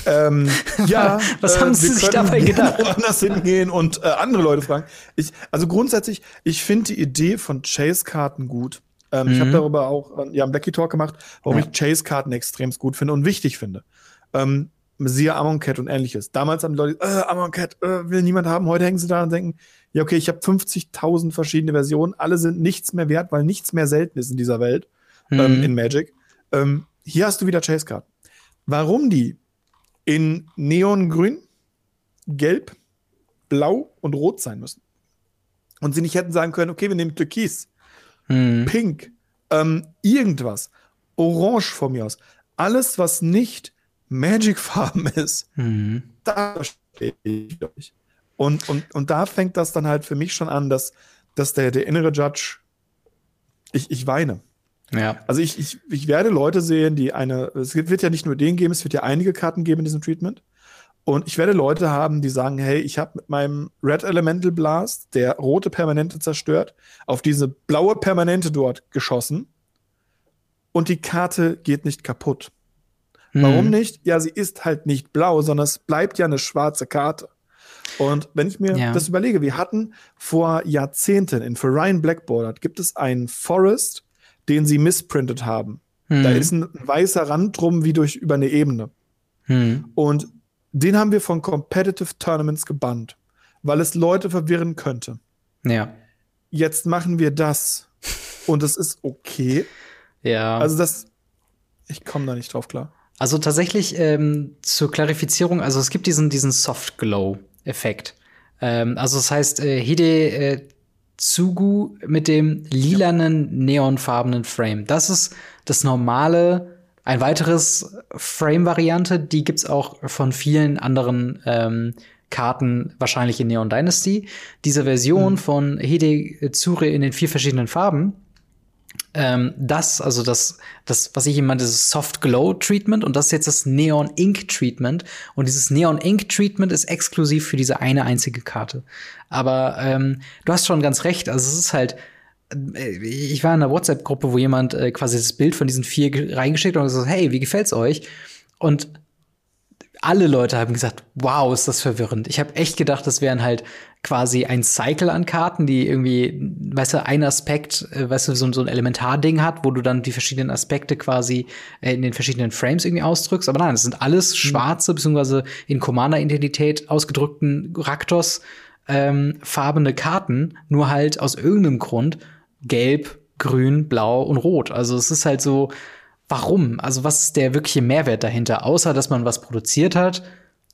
Ähm, ja, was haben äh, Sie sich dabei gedacht? Woanders hingehen und äh, andere Leute fragen. Ich, also grundsätzlich, ich finde die Idee von Chase-Karten gut. Ähm, mhm. Ich habe darüber auch äh, ja, einen Blackie Talk gemacht, warum ja. ich Chase-Karten extrem gut finde und wichtig finde. Ähm, siehe Amon Cat und ähnliches. Damals haben die Leute, äh, Amon Cat äh, will niemand haben. Heute hängen sie da und denken, ja, okay, ich habe 50.000 verschiedene Versionen. Alle sind nichts mehr wert, weil nichts mehr selten ist in dieser Welt, mhm. ähm, in Magic. Ähm, hier hast du wieder Chase Card. Warum die in Neongrün, Gelb, Blau und Rot sein müssen. Und sie nicht hätten sagen können, okay, wir nehmen Türkis, hm. Pink, ähm, irgendwas, Orange von mir aus. Alles, was nicht Magic-Farben ist, hm. da verstehe ich, glaube ich. Und, und, und da fängt das dann halt für mich schon an, dass, dass der, der innere Judge, ich, ich weine. Ja. Also ich, ich, ich werde Leute sehen, die eine, es wird ja nicht nur den geben, es wird ja einige Karten geben in diesem Treatment. Und ich werde Leute haben, die sagen, hey, ich habe mit meinem Red Elemental Blast, der rote Permanente zerstört, auf diese blaue Permanente dort geschossen und die Karte geht nicht kaputt. Hm. Warum nicht? Ja, sie ist halt nicht blau, sondern es bleibt ja eine schwarze Karte. Und wenn ich mir ja. das überlege, wir hatten vor Jahrzehnten in für Ryan Blackboard gibt es einen Forest, den sie missprintet haben. Hm. Da ist ein weißer Rand drum wie durch über eine Ebene. Hm. Und den haben wir von Competitive Tournaments gebannt, weil es Leute verwirren könnte. Ja. Jetzt machen wir das und es ist okay. Ja. Also das, ich komme da nicht drauf klar. Also tatsächlich ähm, zur Klarifizierung, also es gibt diesen, diesen Soft Glow-Effekt. Ähm, also das heißt, äh, Hide äh, Tsugu mit dem lilanen, neonfarbenen Frame. Das ist das normale, ein weiteres Frame-Variante, die gibt's auch von vielen anderen ähm, Karten, wahrscheinlich in Neon Dynasty. Diese Version mhm. von Hide Tsure in den vier verschiedenen Farben ähm, das, also das, das, was ich immer das Soft Glow Treatment und das ist jetzt das Neon Ink Treatment und dieses Neon Ink Treatment ist exklusiv für diese eine einzige Karte. Aber ähm, du hast schon ganz recht, also es ist halt äh, ich war in einer WhatsApp-Gruppe, wo jemand äh, quasi das Bild von diesen vier reingeschickt hat und gesagt, hey, wie gefällt's euch? Und alle Leute haben gesagt, wow, ist das verwirrend. Ich habe echt gedacht, das wären halt quasi ein Cycle an Karten, die irgendwie, weißt du, ein Aspekt, äh, weißt du, so, so ein Elementarding hat, wo du dann die verschiedenen Aspekte quasi äh, in den verschiedenen Frames irgendwie ausdrückst. Aber nein, das sind alles mhm. schwarze, beziehungsweise in Commander-Identität ausgedrückten Raktos ähm, farbene Karten, nur halt aus irgendeinem Grund gelb, grün, blau und rot. Also es ist halt so, warum? Also was ist der wirkliche Mehrwert dahinter? Außer, dass man was produziert hat,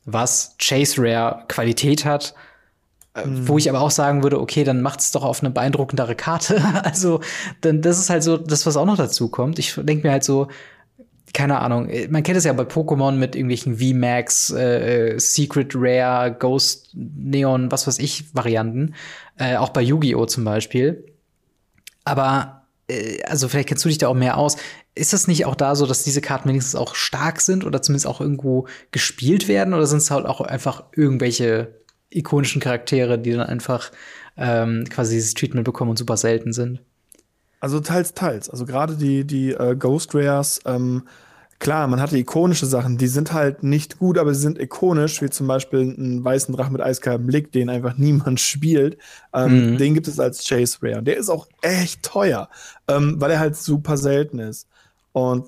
was Chase Rare Qualität hat, mhm. wo ich aber auch sagen würde, okay, dann macht es doch auf eine beeindruckendere Karte. also, dann, das ist halt so das, was auch noch dazu kommt. Ich denke mir halt so, keine Ahnung, man kennt es ja bei Pokémon mit irgendwelchen VMAX, äh, Secret Rare, Ghost, Neon, was weiß ich, Varianten. Äh, auch bei Yu-Gi-Oh! zum Beispiel. Aber, äh, also vielleicht kennst du dich da auch mehr aus ist es nicht auch da so, dass diese Karten wenigstens auch stark sind oder zumindest auch irgendwo gespielt werden? Oder sind es halt auch einfach irgendwelche ikonischen Charaktere, die dann einfach ähm, quasi dieses Treatment bekommen und super selten sind? Also teils, teils. Also gerade die, die äh, Ghost Rares, ähm, klar, man hatte ikonische Sachen, die sind halt nicht gut, aber sie sind ikonisch, wie zum Beispiel einen weißen Drachen mit eiskaltem Blick, den einfach niemand spielt. Ähm, mhm. Den gibt es als Chase Rare. Der ist auch echt teuer, ähm, weil er halt super selten ist. Und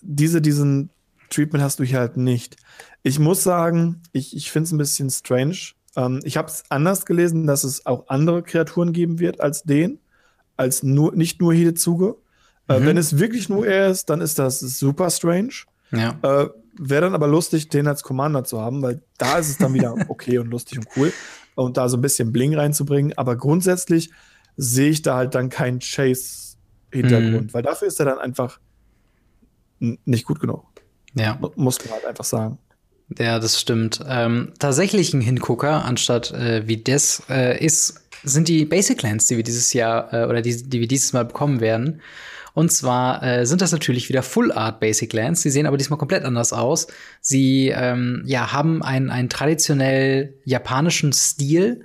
diese, diesen Treatment hast du hier halt nicht. Ich muss sagen, ich, ich finde es ein bisschen strange. Ähm, ich habe es anders gelesen, dass es auch andere Kreaturen geben wird als den, als nur, nicht nur Hidezuge. Äh, mhm. Wenn es wirklich nur er ist, dann ist das super strange. Ja. Äh, Wäre dann aber lustig, den als Commander zu haben, weil da ist es dann wieder okay und lustig und cool. Und da so ein bisschen Bling reinzubringen. Aber grundsätzlich sehe ich da halt dann keinen Chase-Hintergrund, mhm. weil dafür ist er dann einfach nicht gut genug. Ja. Muss man halt einfach sagen. Ja, das stimmt. Ähm, tatsächlich ein Hingucker, anstatt äh, wie das äh, ist, sind die Basic Lands, die wir dieses Jahr äh, oder die, die wir dieses Mal bekommen werden. Und zwar äh, sind das natürlich wieder Full Art Basic Lands. Sie sehen aber diesmal komplett anders aus. Sie ähm, ja, haben einen, einen traditionell japanischen Stil.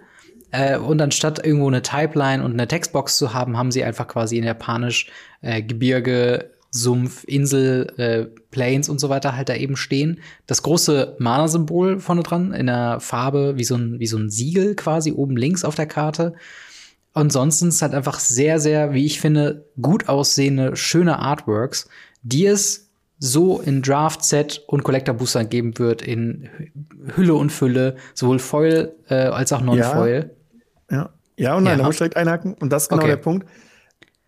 Äh, und anstatt irgendwo eine Typeline und eine Textbox zu haben, haben sie einfach quasi in Japanisch äh, Gebirge, Sumpf, Insel, äh, Plains und so weiter halt da eben stehen. Das große Mana-Symbol vorne dran in der Farbe wie so ein, wie so ein Siegel quasi oben links auf der Karte. Ansonsten ist halt einfach sehr, sehr, wie ich finde, gut aussehende, schöne Artworks, die es so in Draft Set und Collector Boostern geben wird in Hülle und Fülle, sowohl Foil äh, als auch Non-Foil. Ja. ja. ja, und nein, ja. da muss ich direkt einhaken. Und das ist genau okay. der Punkt.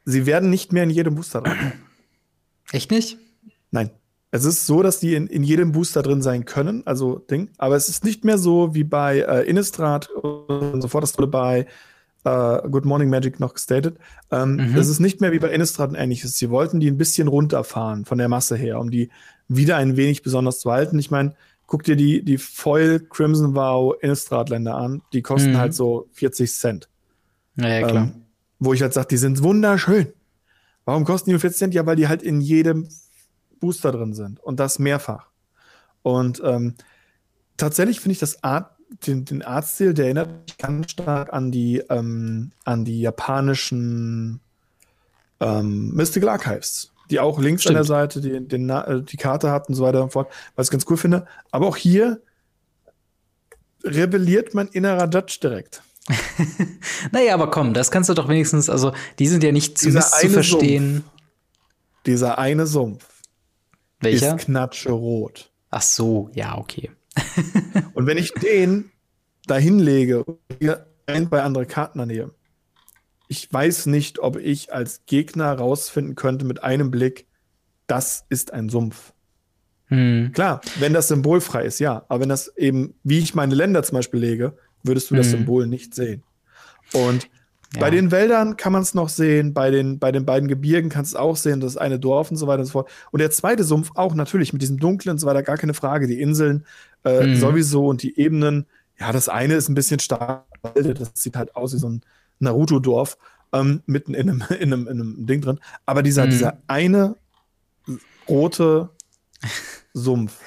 Sie werden nicht mehr in jedem Booster dran. Echt nicht? Nein. es ist so, dass die in, in jedem Booster drin sein können, also Ding. Aber es ist nicht mehr so wie bei äh, Innistrad und sofort das wurde bei äh, Good Morning Magic noch gestated. Ähm, mhm. Es ist nicht mehr wie bei Innistrad und ähnliches. Sie wollten die ein bisschen runterfahren von der Masse her, um die wieder ein wenig besonders zu halten. Ich meine, guck dir die, die Foil Crimson Vow Innistrad-Länder an. Die kosten mhm. halt so 40 Cent. Ja, ja klar. Ähm, wo ich halt sage, die sind wunderschön. Warum kosten die nur 40 Cent? Ja, weil die halt in jedem Booster drin sind und das mehrfach. Und ähm, tatsächlich finde ich das Art, den, den Artstil, der erinnert mich ganz stark an die, ähm, an die japanischen ähm, Mystical Archives, die auch links Stimmt. an der Seite die, den, äh, die Karte hat und so weiter und fort, was ich ganz cool finde. Aber auch hier rebelliert mein innerer Judge direkt. naja, aber komm, das kannst du doch wenigstens, also die sind ja nicht zu, zu verstehen. Sumpf, dieser eine Sumpf welcher? Ist Knatsche rot. Ach so, ja, okay. und wenn ich den da hinlege und ein, bei andere Karten daneben, ich weiß nicht, ob ich als Gegner rausfinden könnte mit einem Blick, das ist ein Sumpf. Hm. Klar, wenn das symbolfrei ist, ja. Aber wenn das eben, wie ich meine Länder zum Beispiel lege, würdest du das Symbol nicht sehen. Und ja. Bei den Wäldern kann man es noch sehen, bei den, bei den beiden Gebirgen kannst du es auch sehen, das eine Dorf und so weiter und so fort. Und der zweite Sumpf auch natürlich mit diesem Dunklen und so weiter, gar keine Frage. Die Inseln äh, mhm. sowieso und die Ebenen. Ja, das eine ist ein bisschen stark, das sieht halt aus wie so ein Naruto-Dorf ähm, mitten in einem, in, einem, in einem Ding drin. Aber dieser, mhm. dieser eine rote Sumpf.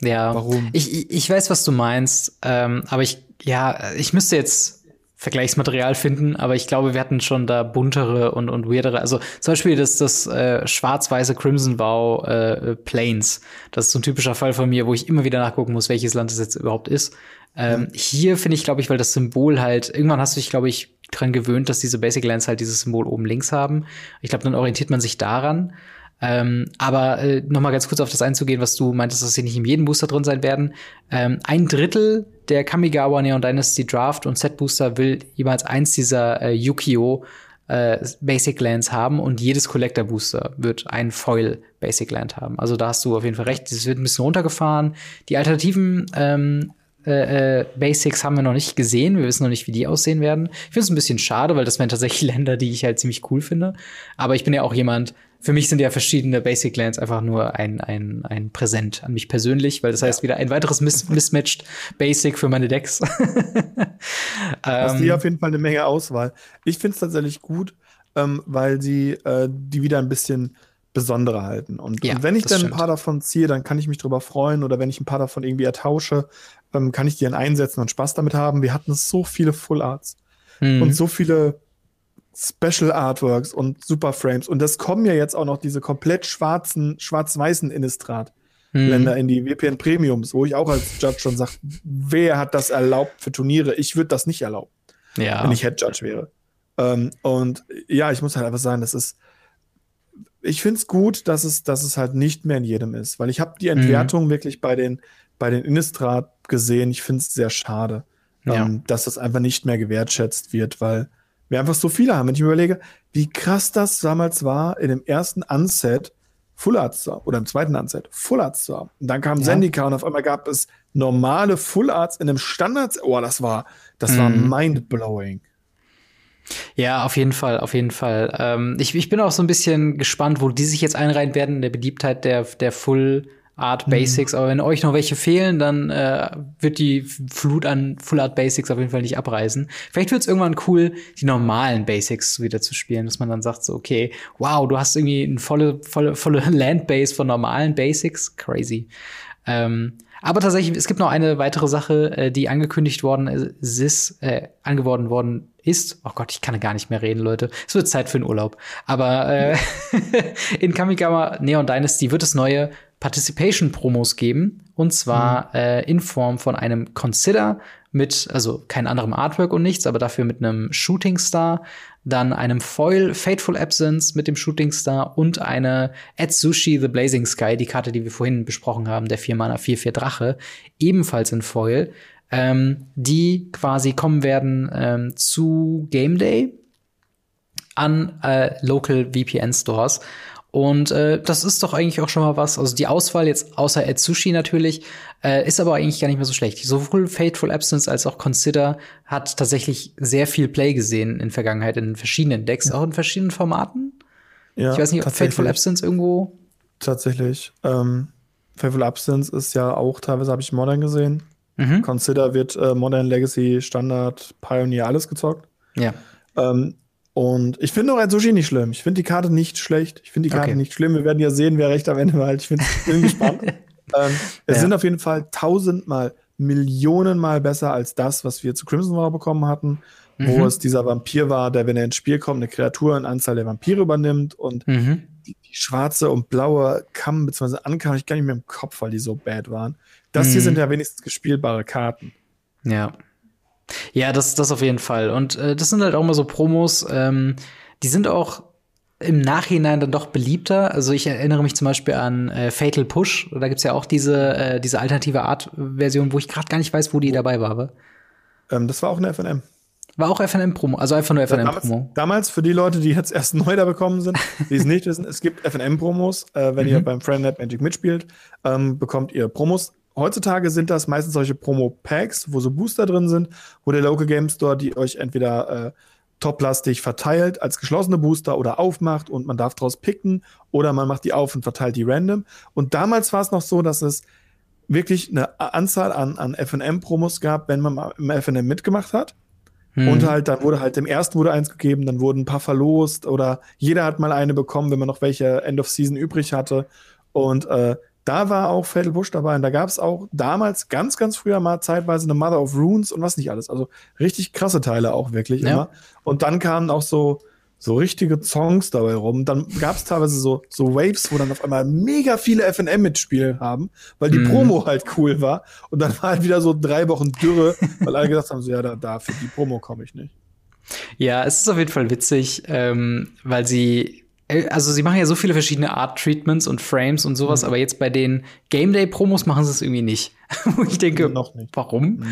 Ja, warum? Ich, ich weiß, was du meinst, ähm, aber ich, ja, ich müsste jetzt Vergleichsmaterial finden, aber ich glaube, wir hatten schon da buntere und, und weirdere. Also zum Beispiel das, das äh, schwarz-weiße Crimson Vow äh, Plains. Das ist so ein typischer Fall von mir, wo ich immer wieder nachgucken muss, welches Land es jetzt überhaupt ist. Ähm, mhm. Hier finde ich, glaube ich, weil das Symbol halt, irgendwann hast du dich, glaube ich, dran gewöhnt, dass diese Basic Lands halt dieses Symbol oben links haben. Ich glaube, dann orientiert man sich daran. Ähm, aber äh, noch mal ganz kurz auf das einzugehen, was du meintest, dass sie nicht in jedem Booster drin sein werden. Ähm, ein Drittel der Kamigawa Neon Dynasty Draft und Set Booster will jeweils eins dieser äh, Yukio äh, Basic Lands haben und jedes Collector Booster wird ein Foil Basic Land haben. Also da hast du auf jeden Fall recht. Das wird ein bisschen runtergefahren. Die alternativen ähm, äh, äh, Basics haben wir noch nicht gesehen. Wir wissen noch nicht, wie die aussehen werden. Ich finde es ein bisschen schade, weil das wären tatsächlich Länder, die ich halt ziemlich cool finde. Aber ich bin ja auch jemand, für mich sind ja verschiedene Basic Lands einfach nur ein, ein, ein Präsent an mich persönlich, weil das heißt wieder ein weiteres Miss Mismatched Basic für meine Decks. Hast ähm, hier auf jeden Fall eine Menge Auswahl. Ich finde es tatsächlich gut, ähm, weil sie äh, die wieder ein bisschen besonderer halten. Und, ja, und wenn ich dann stimmt. ein paar davon ziehe, dann kann ich mich drüber freuen. Oder wenn ich ein paar davon irgendwie ertausche, ähm, kann ich die dann einsetzen und Spaß damit haben. Wir hatten so viele Full Arts mhm. und so viele Special Artworks und Super Frames. Und das kommen ja jetzt auch noch diese komplett schwarzen, schwarz-weißen Innistrad. Länder mhm. in die WPN Premiums, wo ich auch als Judge schon sage, wer hat das erlaubt für Turniere? Ich würde das nicht erlauben, ja. wenn ich Head Judge wäre. Ähm, und ja, ich muss halt einfach sagen, das ist, ich finde es gut, dass es, dass es halt nicht mehr in jedem ist, weil ich habe die mhm. Entwertung mhm. wirklich bei den, bei den Innistrad gesehen. Ich finde es sehr schade, ja. ähm, dass das einfach nicht mehr gewertschätzt wird, weil wir einfach so viele haben. Wenn ich mir überlege, wie krass das damals war, in dem ersten Unset Full Arts zu haben, oder im zweiten Unset Full Arts zu haben. Und dann kam ja. Zendika und auf einmal gab es normale Full Arts in einem Standard. Oh, das war, das mhm. war mind-blowing. Ja, auf jeden Fall, auf jeden Fall. Ähm, ich, ich bin auch so ein bisschen gespannt, wo die sich jetzt einreihen werden in der Beliebtheit der, der Full Art. Basics. Mhm. Aber wenn euch noch welche fehlen, dann äh, wird die Flut an Full Art Basics auf jeden Fall nicht abreißen. Vielleicht wird es irgendwann cool, die normalen Basics wieder zu spielen, dass man dann sagt so, okay, wow, du hast irgendwie eine volle, volle, volle Landbase von normalen Basics. Crazy. Ähm, aber tatsächlich, es gibt noch eine weitere Sache, äh, die angekündigt worden ist, äh, angeworden worden ist. Oh Gott, ich kann gar nicht mehr reden, Leute. Es wird Zeit für den Urlaub. Aber äh, in Kamigawa Neon Dynasty wird es neue Participation-Promos geben. Und zwar mhm. äh, in Form von einem Consider mit, also kein anderem Artwork und nichts, aber dafür mit einem Shooting Star, dann einem Foil Fateful Absence mit dem Shooting Star und eine Atsushi The Blazing Sky, die Karte, die wir vorhin besprochen haben, der 4 Mana 4-4 Drache, ebenfalls in Foil, ähm, die quasi kommen werden ähm, zu Game Day an äh, Local VPN Stores Und äh, das ist doch eigentlich auch schon mal was. Also die Auswahl jetzt außer Etsushi natürlich äh, ist aber eigentlich gar nicht mehr so schlecht. Sowohl Fateful Absence als auch Consider hat tatsächlich sehr viel Play gesehen in Vergangenheit in verschiedenen Decks, ja. auch in verschiedenen Formaten. Ja, ich weiß nicht, ob Fateful Absence irgendwo. Tatsächlich. Ähm, Fateful Absence ist ja auch teilweise habe ich Modern gesehen. Mhm. Consider wird äh, Modern Legacy Standard Pioneer alles gezockt. Ja. Ähm, und ich finde auch ein Sushi nicht schlimm. Ich finde die Karte nicht schlecht. Ich finde die Karte okay. nicht schlimm. Wir werden ja sehen, wer recht am Ende behält. Ich bin, bin gespannt. ähm, es ja. sind auf jeden Fall tausendmal, Millionenmal besser als das, was wir zu Crimson War bekommen hatten, mhm. wo es dieser Vampir war, der, wenn er ins Spiel kommt, eine Kreatur in Anzahl der Vampire übernimmt und mhm. die, die, schwarze und blaue Kamm bzw. Ankam ich gar nicht mehr im Kopf, weil die so bad waren. Das mhm. hier sind ja wenigstens gespielbare Karten. Ja. Ja, das, das auf jeden Fall. Und äh, das sind halt auch immer so Promos, ähm, die sind auch im Nachhinein dann doch beliebter. Also ich erinnere mich zum Beispiel an äh, Fatal Push. Da gibt's ja auch diese, äh, diese alternative Art-Version, wo ich gerade gar nicht weiß, wo die dabei war. Ähm, das war auch eine FNM. War auch FNM-Promo, also einfach nur FNM-Promo. Damals, damals, für die Leute, die jetzt erst neu da bekommen sind, die es nicht wissen, es gibt FNM-Promos. Äh, wenn mhm. ihr beim Friendnet Magic mitspielt, ähm, bekommt ihr Promos heutzutage sind das meistens solche Promo-Packs, wo so Booster drin sind, wo der Local Game Store die euch entweder äh, toplastig verteilt als geschlossene Booster oder aufmacht und man darf draus picken oder man macht die auf und verteilt die random. Und damals war es noch so, dass es wirklich eine Anzahl an, an FNM-Promos gab, wenn man mal im FNM mitgemacht hat. Hm. Und halt, dann wurde halt im ersten wurde eins gegeben, dann wurden ein paar verlost oder jeder hat mal eine bekommen, wenn man noch welche End of Season übrig hatte. Und äh, da war auch Fatal Bush dabei und da gab es auch damals ganz, ganz früher mal zeitweise eine Mother of Runes und was nicht alles. Also richtig krasse Teile auch wirklich ja. immer. Und dann kamen auch so, so richtige Songs dabei rum. Dann gab es teilweise so, so Waves, wo dann auf einmal mega viele FNM mitspielen haben, weil die mm. Promo halt cool war. Und dann war halt wieder so drei Wochen Dürre, weil alle gesagt haben, so ja, da, da für die Promo komme ich nicht. Ja, es ist auf jeden Fall witzig, ähm, weil sie also sie machen ja so viele verschiedene Art-Treatments und Frames und sowas, mhm. aber jetzt bei den Game Day-Promos machen sie es irgendwie nicht. Wo ich denke, noch nicht. warum?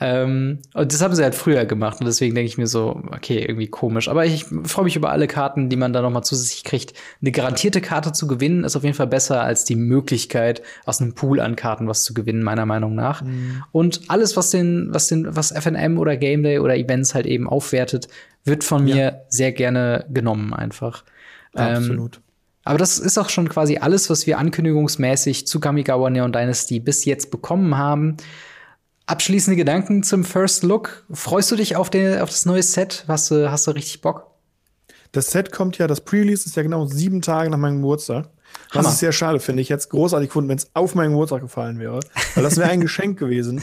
Ähm, und das haben sie halt früher gemacht und deswegen denke ich mir so, okay, irgendwie komisch. Aber ich freue mich über alle Karten, die man da noch mal zusätzlich kriegt. Eine garantierte Karte zu gewinnen ist auf jeden Fall besser als die Möglichkeit, aus einem Pool an Karten was zu gewinnen, meiner Meinung nach. Mhm. Und alles, was den, was den, was FNM oder Game Day oder Events halt eben aufwertet, wird von mir ja. sehr gerne genommen einfach. Absolut. Ähm, aber das ist auch schon quasi alles, was wir ankündigungsmäßig zu Kamigawa Neon Dynasty bis jetzt bekommen haben. Abschließende Gedanken zum First Look. Freust du dich auf, den, auf das neue Set? Hast du, hast du richtig Bock? Das Set kommt ja, das Pre-Release ist ja genau sieben Tage nach meinem Geburtstag. Was ich sehr schade finde. Ich hätte es großartig gefunden, wenn es auf meinen Geburtstag gefallen wäre. Weil das wäre ein Geschenk gewesen.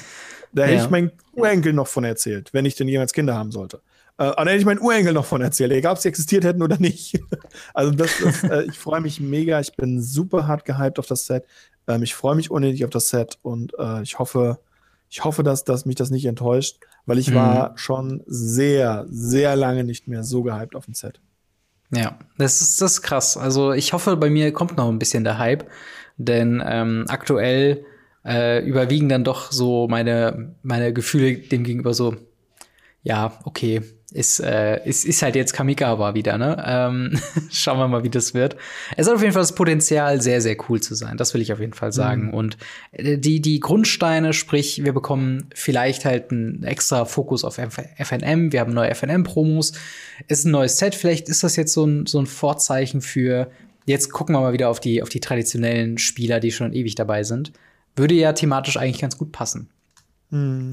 Da hätte ja. ich meinen Urenkel noch von erzählt, wenn ich denn jemals Kinder haben sollte. Äh, und dann hätte ich meinen Urenkel noch von erzählt, egal ob sie existiert hätten oder nicht. also das ist, äh, ich freue mich mega. Ich bin super hart gehypt auf das Set. Ähm, ich freue mich unnötig auf das Set und äh, ich hoffe, ich hoffe, dass, dass mich das nicht enttäuscht, weil ich mhm. war schon sehr, sehr lange nicht mehr so gehypt auf ein Set. Ja, das ist, das ist krass. Also ich hoffe, bei mir kommt noch ein bisschen der Hype, denn ähm, aktuell äh, überwiegen dann doch so meine, meine Gefühle dem gegenüber so, ja, okay, ist, äh, ist, ist halt jetzt Kamigawa wieder, ne? Ähm, schauen wir mal, wie das wird. Es hat auf jeden Fall das Potenzial, sehr, sehr cool zu sein. Das will ich auf jeden Fall sagen. Mhm. Und äh, die, die Grundsteine, sprich, wir bekommen vielleicht halt einen extra Fokus auf FNM. Wir haben neue FNM-Promos. Ist ein neues Set. Vielleicht ist das jetzt so ein, so ein Vorzeichen für, jetzt gucken wir mal wieder auf die, auf die traditionellen Spieler, die schon ewig dabei sind. Würde ja thematisch eigentlich ganz gut passen. Mhm.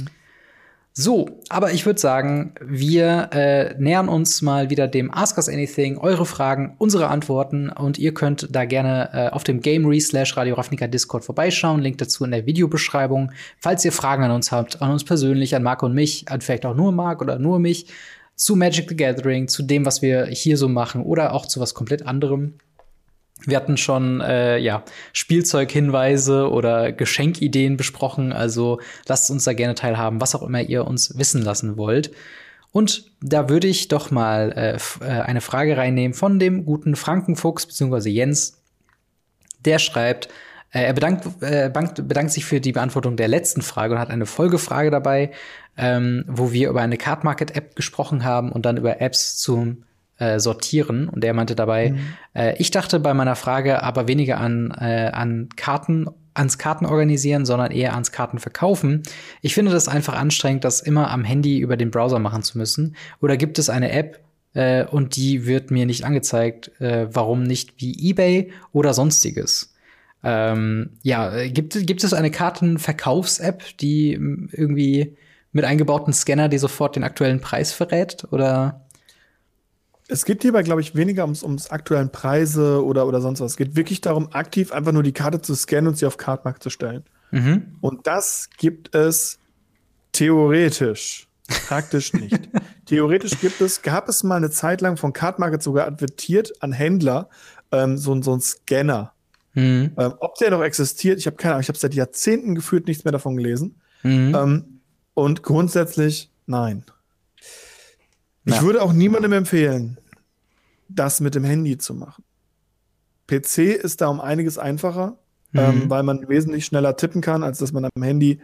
So, aber ich würde sagen, wir äh, nähern uns mal wieder dem Ask Us Anything, eure Fragen, unsere Antworten und ihr könnt da gerne äh, auf dem Gamery slash Radio Ravnica Discord vorbeischauen. Link dazu in der Videobeschreibung. Falls ihr Fragen an uns habt, an uns persönlich, an Marc und mich, an vielleicht auch nur Marc oder nur mich, zu Magic the Gathering, zu dem, was wir hier so machen oder auch zu was komplett anderem, wir hatten schon äh, ja, Spielzeughinweise oder Geschenkideen besprochen, also lasst uns da gerne teilhaben, was auch immer ihr uns wissen lassen wollt. Und da würde ich doch mal äh, äh eine Frage reinnehmen von dem guten Frankenfuchs bzw. Jens. Der schreibt, äh, er bedankt, äh, bedankt sich für die Beantwortung der letzten Frage und hat eine Folgefrage dabei, ähm, wo wir über eine Card Market App gesprochen haben und dann über Apps zum äh, sortieren. Und er meinte dabei, mhm. äh, ich dachte bei meiner Frage aber weniger an, äh, an Karten, ans Karten organisieren, sondern eher ans Karten verkaufen. Ich finde das einfach anstrengend, das immer am Handy über den Browser machen zu müssen. Oder gibt es eine App, äh, und die wird mir nicht angezeigt. Äh, warum nicht wie eBay oder sonstiges? Ähm, ja, gibt, gibt es eine Kartenverkaufs-App, die irgendwie mit eingebauten Scanner, die sofort den aktuellen Preis verrät? Oder? Es geht hierbei, glaube ich, weniger ums, ums aktuellen Preise oder, oder sonst was. Es geht wirklich darum, aktiv einfach nur die Karte zu scannen und sie auf Cardmark zu stellen. Mhm. Und das gibt es theoretisch. Praktisch nicht. theoretisch gibt es, gab es mal eine Zeit lang von Cardmarket sogar advertiert an Händler, ähm, so, so ein Scanner. Mhm. Ähm, ob der noch existiert, ich habe keine Ahnung, ich habe seit Jahrzehnten gefühlt nichts mehr davon gelesen. Mhm. Ähm, und grundsätzlich nein. Ja. Ich würde auch niemandem empfehlen, das mit dem Handy zu machen. PC ist da um einiges einfacher, mhm. ähm, weil man wesentlich schneller tippen kann, als dass man am Handy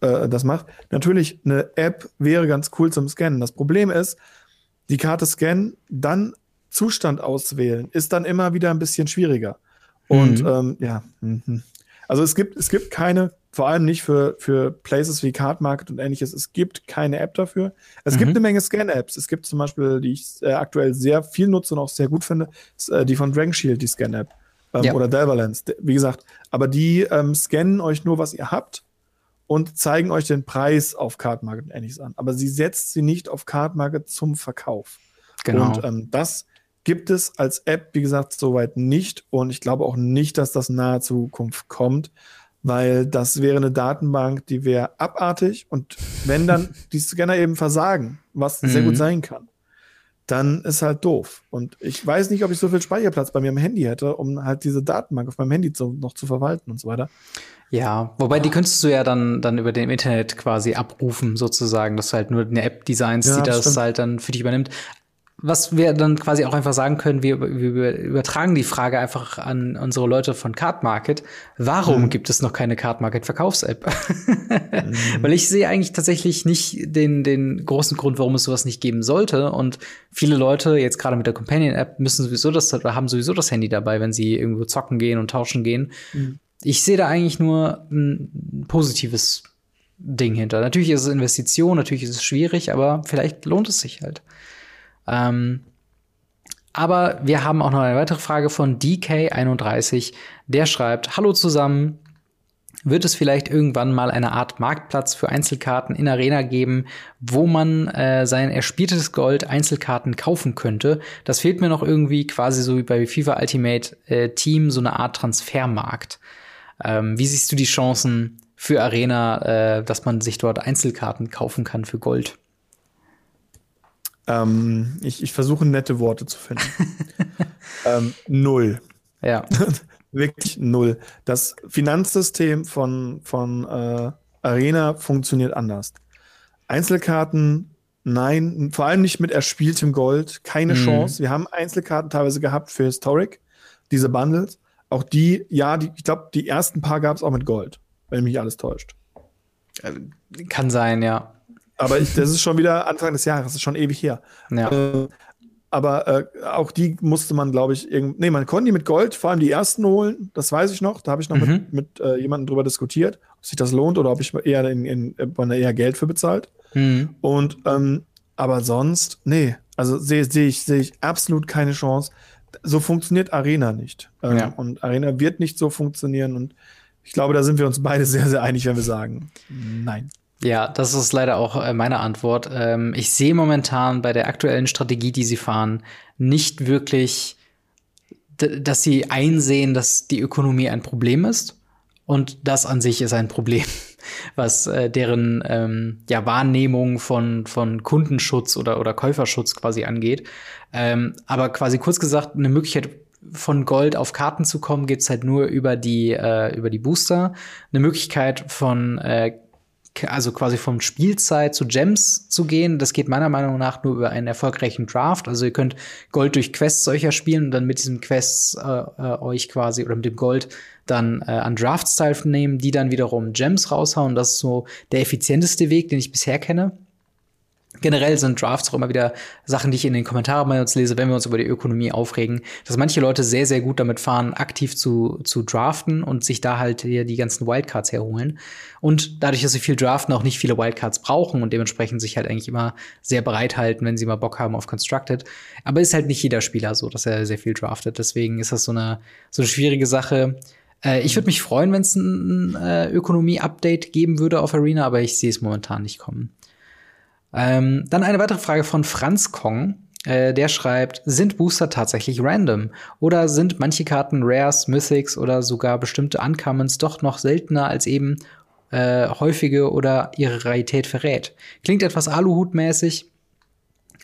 äh, das macht. Natürlich, eine App wäre ganz cool zum Scannen. Das Problem ist, die Karte scannen, dann Zustand auswählen, ist dann immer wieder ein bisschen schwieriger. Und mhm. ähm, ja, mhm. also es gibt, es gibt keine vor allem nicht für, für Places wie Card Market und ähnliches. Es gibt keine App dafür. Es mhm. gibt eine Menge Scan-Apps. Es gibt zum Beispiel, die ich äh, aktuell sehr viel nutze und auch sehr gut finde, ist, äh, die von Dragon Shield, die Scan-App. Ähm, ja. Oder Delvalence. Wie gesagt, aber die ähm, scannen euch nur, was ihr habt und zeigen euch den Preis auf Card Market und ähnliches an. Aber sie setzt sie nicht auf Card Market zum Verkauf. Genau. Und ähm, das gibt es als App, wie gesagt, soweit nicht. Und ich glaube auch nicht, dass das in naher Zukunft kommt weil das wäre eine Datenbank, die wäre abartig und wenn dann die Scanner eben versagen, was mhm. sehr gut sein kann, dann ist halt doof. Und ich weiß nicht, ob ich so viel Speicherplatz bei mir am Handy hätte, um halt diese Datenbank auf meinem Handy zu, noch zu verwalten und so weiter. Ja, wobei die könntest du ja dann, dann über dem Internet quasi abrufen, sozusagen, dass du halt nur eine App designst, ja, die das stimmt. halt dann für dich übernimmt was wir dann quasi auch einfach sagen können, wir, wir übertragen die Frage einfach an unsere Leute von Card Market. Warum mhm. gibt es noch keine Card Market Verkaufs-App? mhm. Weil ich sehe eigentlich tatsächlich nicht den, den großen Grund, warum es sowas nicht geben sollte. Und viele Leute, jetzt gerade mit der Companion-App, müssen sowieso das oder haben sowieso das Handy dabei, wenn sie irgendwo zocken gehen und tauschen gehen. Mhm. Ich sehe da eigentlich nur ein positives Ding hinter. Natürlich ist es Investition, natürlich ist es schwierig, aber vielleicht lohnt es sich halt. Ähm, aber wir haben auch noch eine weitere Frage von DK31. Der schreibt: Hallo zusammen. Wird es vielleicht irgendwann mal eine Art Marktplatz für Einzelkarten in Arena geben, wo man äh, sein erspieltes Gold Einzelkarten kaufen könnte? Das fehlt mir noch irgendwie, quasi so wie bei FIFA Ultimate äh, Team, so eine Art Transfermarkt. Ähm, wie siehst du die Chancen für Arena, äh, dass man sich dort Einzelkarten kaufen kann für Gold? Ähm, ich, ich versuche nette Worte zu finden. ähm, null. Ja. Wirklich null. Das Finanzsystem von, von äh, Arena funktioniert anders. Einzelkarten, nein, vor allem nicht mit erspieltem Gold, keine mhm. Chance. Wir haben Einzelkarten teilweise gehabt für Historic, diese Bundles. Auch die, ja, die, ich glaube, die ersten paar gab es auch mit Gold, wenn mich alles täuscht. Äh, kann sein, ja. Aber ich, das ist schon wieder Anfang des Jahres, das ist schon ewig her. Ja. Äh, aber äh, auch die musste man, glaube ich, irgend nee, man konnte die mit Gold, vor allem die ersten holen, das weiß ich noch. Da habe ich noch mhm. mit, mit äh, jemandem drüber diskutiert, ob sich das lohnt oder ob ich eher in, in, in eher Geld für bezahlt. Mhm. Und ähm, aber sonst, nee, also sehe seh ich, seh ich absolut keine Chance. So funktioniert Arena nicht. Ähm, ja. Und Arena wird nicht so funktionieren. Und ich glaube, da sind wir uns beide sehr, sehr einig, wenn wir sagen, nein. Ja, das ist leider auch äh, meine Antwort. Ähm, ich sehe momentan bei der aktuellen Strategie, die sie fahren, nicht wirklich, dass sie einsehen, dass die Ökonomie ein Problem ist. Und das an sich ist ein Problem, was äh, deren ähm, ja, Wahrnehmung von, von Kundenschutz oder, oder Käuferschutz quasi angeht. Ähm, aber quasi kurz gesagt, eine Möglichkeit von Gold auf Karten zu kommen, gibt's halt nur über die, äh, über die Booster. Eine Möglichkeit von also quasi vom Spielzeit zu Gems zu gehen, das geht meiner Meinung nach nur über einen erfolgreichen Draft. Also ihr könnt Gold durch Quests solcher spielen und dann mit diesen Quests äh, äh, euch quasi oder mit dem Gold dann äh, an Drafts teilnehmen, die dann wiederum Gems raushauen. Das ist so der effizienteste Weg, den ich bisher kenne. Generell sind Drafts auch immer wieder Sachen, die ich in den Kommentaren bei uns lese, wenn wir uns über die Ökonomie aufregen, dass manche Leute sehr, sehr gut damit fahren, aktiv zu, zu draften und sich da halt hier die ganzen Wildcards herholen. Und dadurch, dass sie viel draften, auch nicht viele Wildcards brauchen und dementsprechend sich halt eigentlich immer sehr bereithalten, wenn sie mal Bock haben auf Constructed. Aber ist halt nicht jeder Spieler so, dass er sehr viel draftet. Deswegen ist das so eine, so eine schwierige Sache. Äh, ich würde mich freuen, wenn es ein äh, Ökonomie-Update geben würde auf Arena, aber ich sehe es momentan nicht kommen. Ähm, dann eine weitere Frage von Franz Kong. Äh, der schreibt, sind Booster tatsächlich random? Oder sind manche Karten Rares, Mythics oder sogar bestimmte Uncommons doch noch seltener als eben äh, häufige oder ihre Rarität verrät? Klingt etwas Aluhut-mäßig,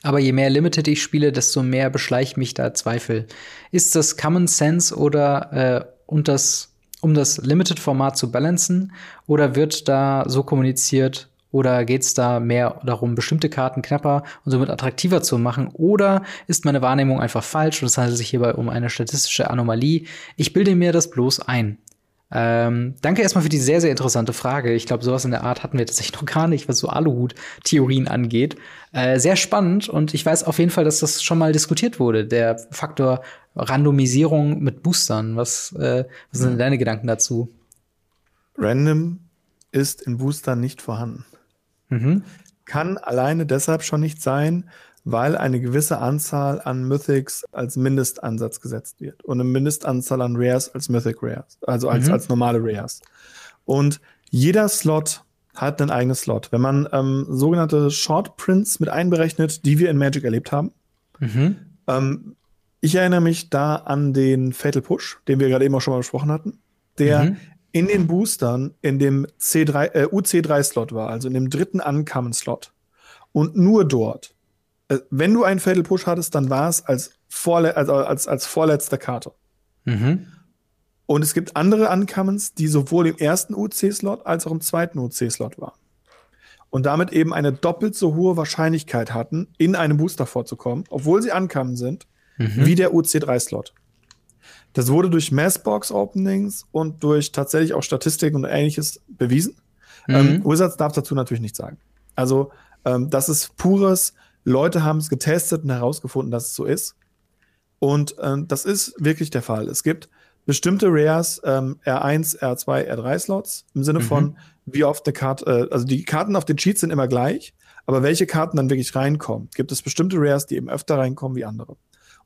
aber je mehr Limited ich spiele, desto mehr beschleicht mich da Zweifel. Ist das Common Sense oder äh, und das, um das Limited-Format zu balancen? Oder wird da so kommuniziert, oder geht es da mehr darum, bestimmte Karten knapper und somit attraktiver zu machen? Oder ist meine Wahrnehmung einfach falsch und es handelt sich hierbei um eine statistische Anomalie? Ich bilde mir das bloß ein. Ähm, danke erstmal für die sehr, sehr interessante Frage. Ich glaube, sowas in der Art hatten wir tatsächlich noch gar nicht, was so Aluhut-Theorien angeht. Äh, sehr spannend und ich weiß auf jeden Fall, dass das schon mal diskutiert wurde, der Faktor Randomisierung mit Boostern. Was, äh, was sind deine Gedanken dazu? Random ist in Boostern nicht vorhanden. Mhm. Kann alleine deshalb schon nicht sein, weil eine gewisse Anzahl an Mythics als Mindestansatz gesetzt wird und eine Mindestanzahl an Rares als Mythic Rares, also als, mhm. als normale Rares. Und jeder Slot hat einen eigenen Slot. Wenn man ähm, sogenannte Short Prints mit einberechnet, die wir in Magic erlebt haben, mhm. ähm, ich erinnere mich da an den Fatal Push, den wir gerade eben auch schon mal besprochen hatten, der mhm in den Boostern in dem C3, äh, UC3-Slot war, also in dem dritten Uncommon-Slot. Und nur dort. Äh, wenn du einen Fatal Push hattest, dann war es als, vorle also als, als vorletzte Karte. Mhm. Und es gibt andere Uncommons, die sowohl im ersten UC-Slot als auch im zweiten UC-Slot waren. Und damit eben eine doppelt so hohe Wahrscheinlichkeit hatten, in einem Booster vorzukommen, obwohl sie Uncommon sind, mhm. wie der UC3-Slot. Das wurde durch Massbox-Openings und durch tatsächlich auch Statistiken und ähnliches bewiesen. Mhm. Ähm, Wizards darf dazu natürlich nichts sagen. Also, ähm, das ist pures, Leute haben es getestet und herausgefunden, dass es so ist. Und ähm, das ist wirklich der Fall. Es gibt bestimmte Rares, ähm, R1, R2, R3 Slots, im Sinne mhm. von, wie oft eine Karte, äh, also die Karten auf den Cheats sind immer gleich, aber welche Karten dann wirklich reinkommen, gibt es bestimmte Rares, die eben öfter reinkommen wie andere.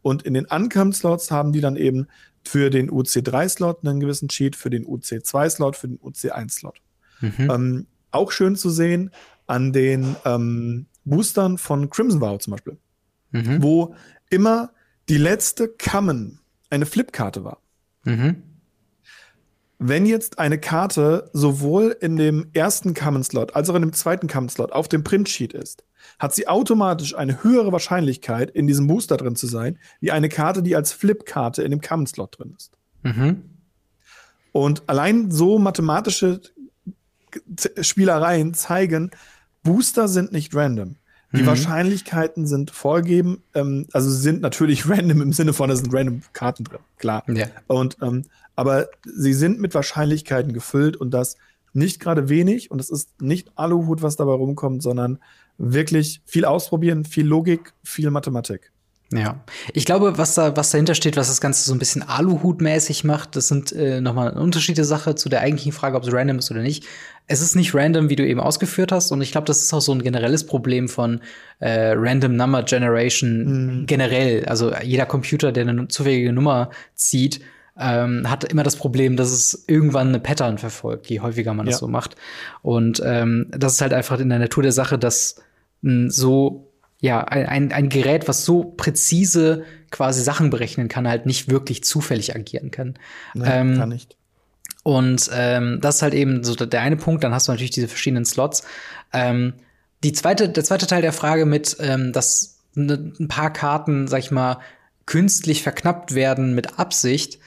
Und in den Uncome-Slots haben die dann eben für den UC3-Slot einen gewissen Cheat, für den UC2-Slot, für den UC1-Slot. Mhm. Ähm, auch schön zu sehen an den ähm, Boostern von Crimson Vow zum Beispiel, mhm. wo immer die letzte Common eine Flipkarte war. Mhm. Wenn jetzt eine Karte sowohl in dem ersten Common-Slot als auch in dem zweiten Common-Slot auf dem Print-Sheet ist, hat sie automatisch eine höhere Wahrscheinlichkeit, in diesem Booster drin zu sein, wie eine Karte, die als Flip-Karte in dem Common-Slot drin ist. Mhm. Und allein so mathematische Spielereien zeigen, Booster sind nicht random. Die mhm. Wahrscheinlichkeiten sind vorgegeben, ähm, also sie sind natürlich random im Sinne von, es sind random Karten drin, klar. Ja. Und ähm, aber sie sind mit Wahrscheinlichkeiten gefüllt und das nicht gerade wenig und es ist nicht Aluhut, was dabei rumkommt, sondern wirklich viel ausprobieren, viel Logik, viel Mathematik. Ja, ich glaube, was da, was dahinter steht, was das Ganze so ein bisschen Aluhut-mäßig macht, das sind äh, nochmal eine unterschiedliche Sache zu der eigentlichen Frage, ob es random ist oder nicht. Es ist nicht random, wie du eben ausgeführt hast, und ich glaube, das ist auch so ein generelles Problem von äh, Random Number Generation mhm. generell. Also jeder Computer, der eine zufällige Nummer zieht, ähm, hat immer das Problem, dass es irgendwann eine Pattern verfolgt, je häufiger man ja. das so macht. Und ähm, das ist halt einfach in der Natur der Sache, dass so ja, ein, ein Gerät, was so präzise quasi Sachen berechnen kann, halt nicht wirklich zufällig agieren kann. Nee, ähm, kann nicht. Und ähm, das ist halt eben so der eine Punkt. Dann hast du natürlich diese verschiedenen Slots. Ähm, die zweite, der zweite Teil der Frage mit, ähm, dass ne, ein paar Karten, sag ich mal, künstlich verknappt werden mit Absicht,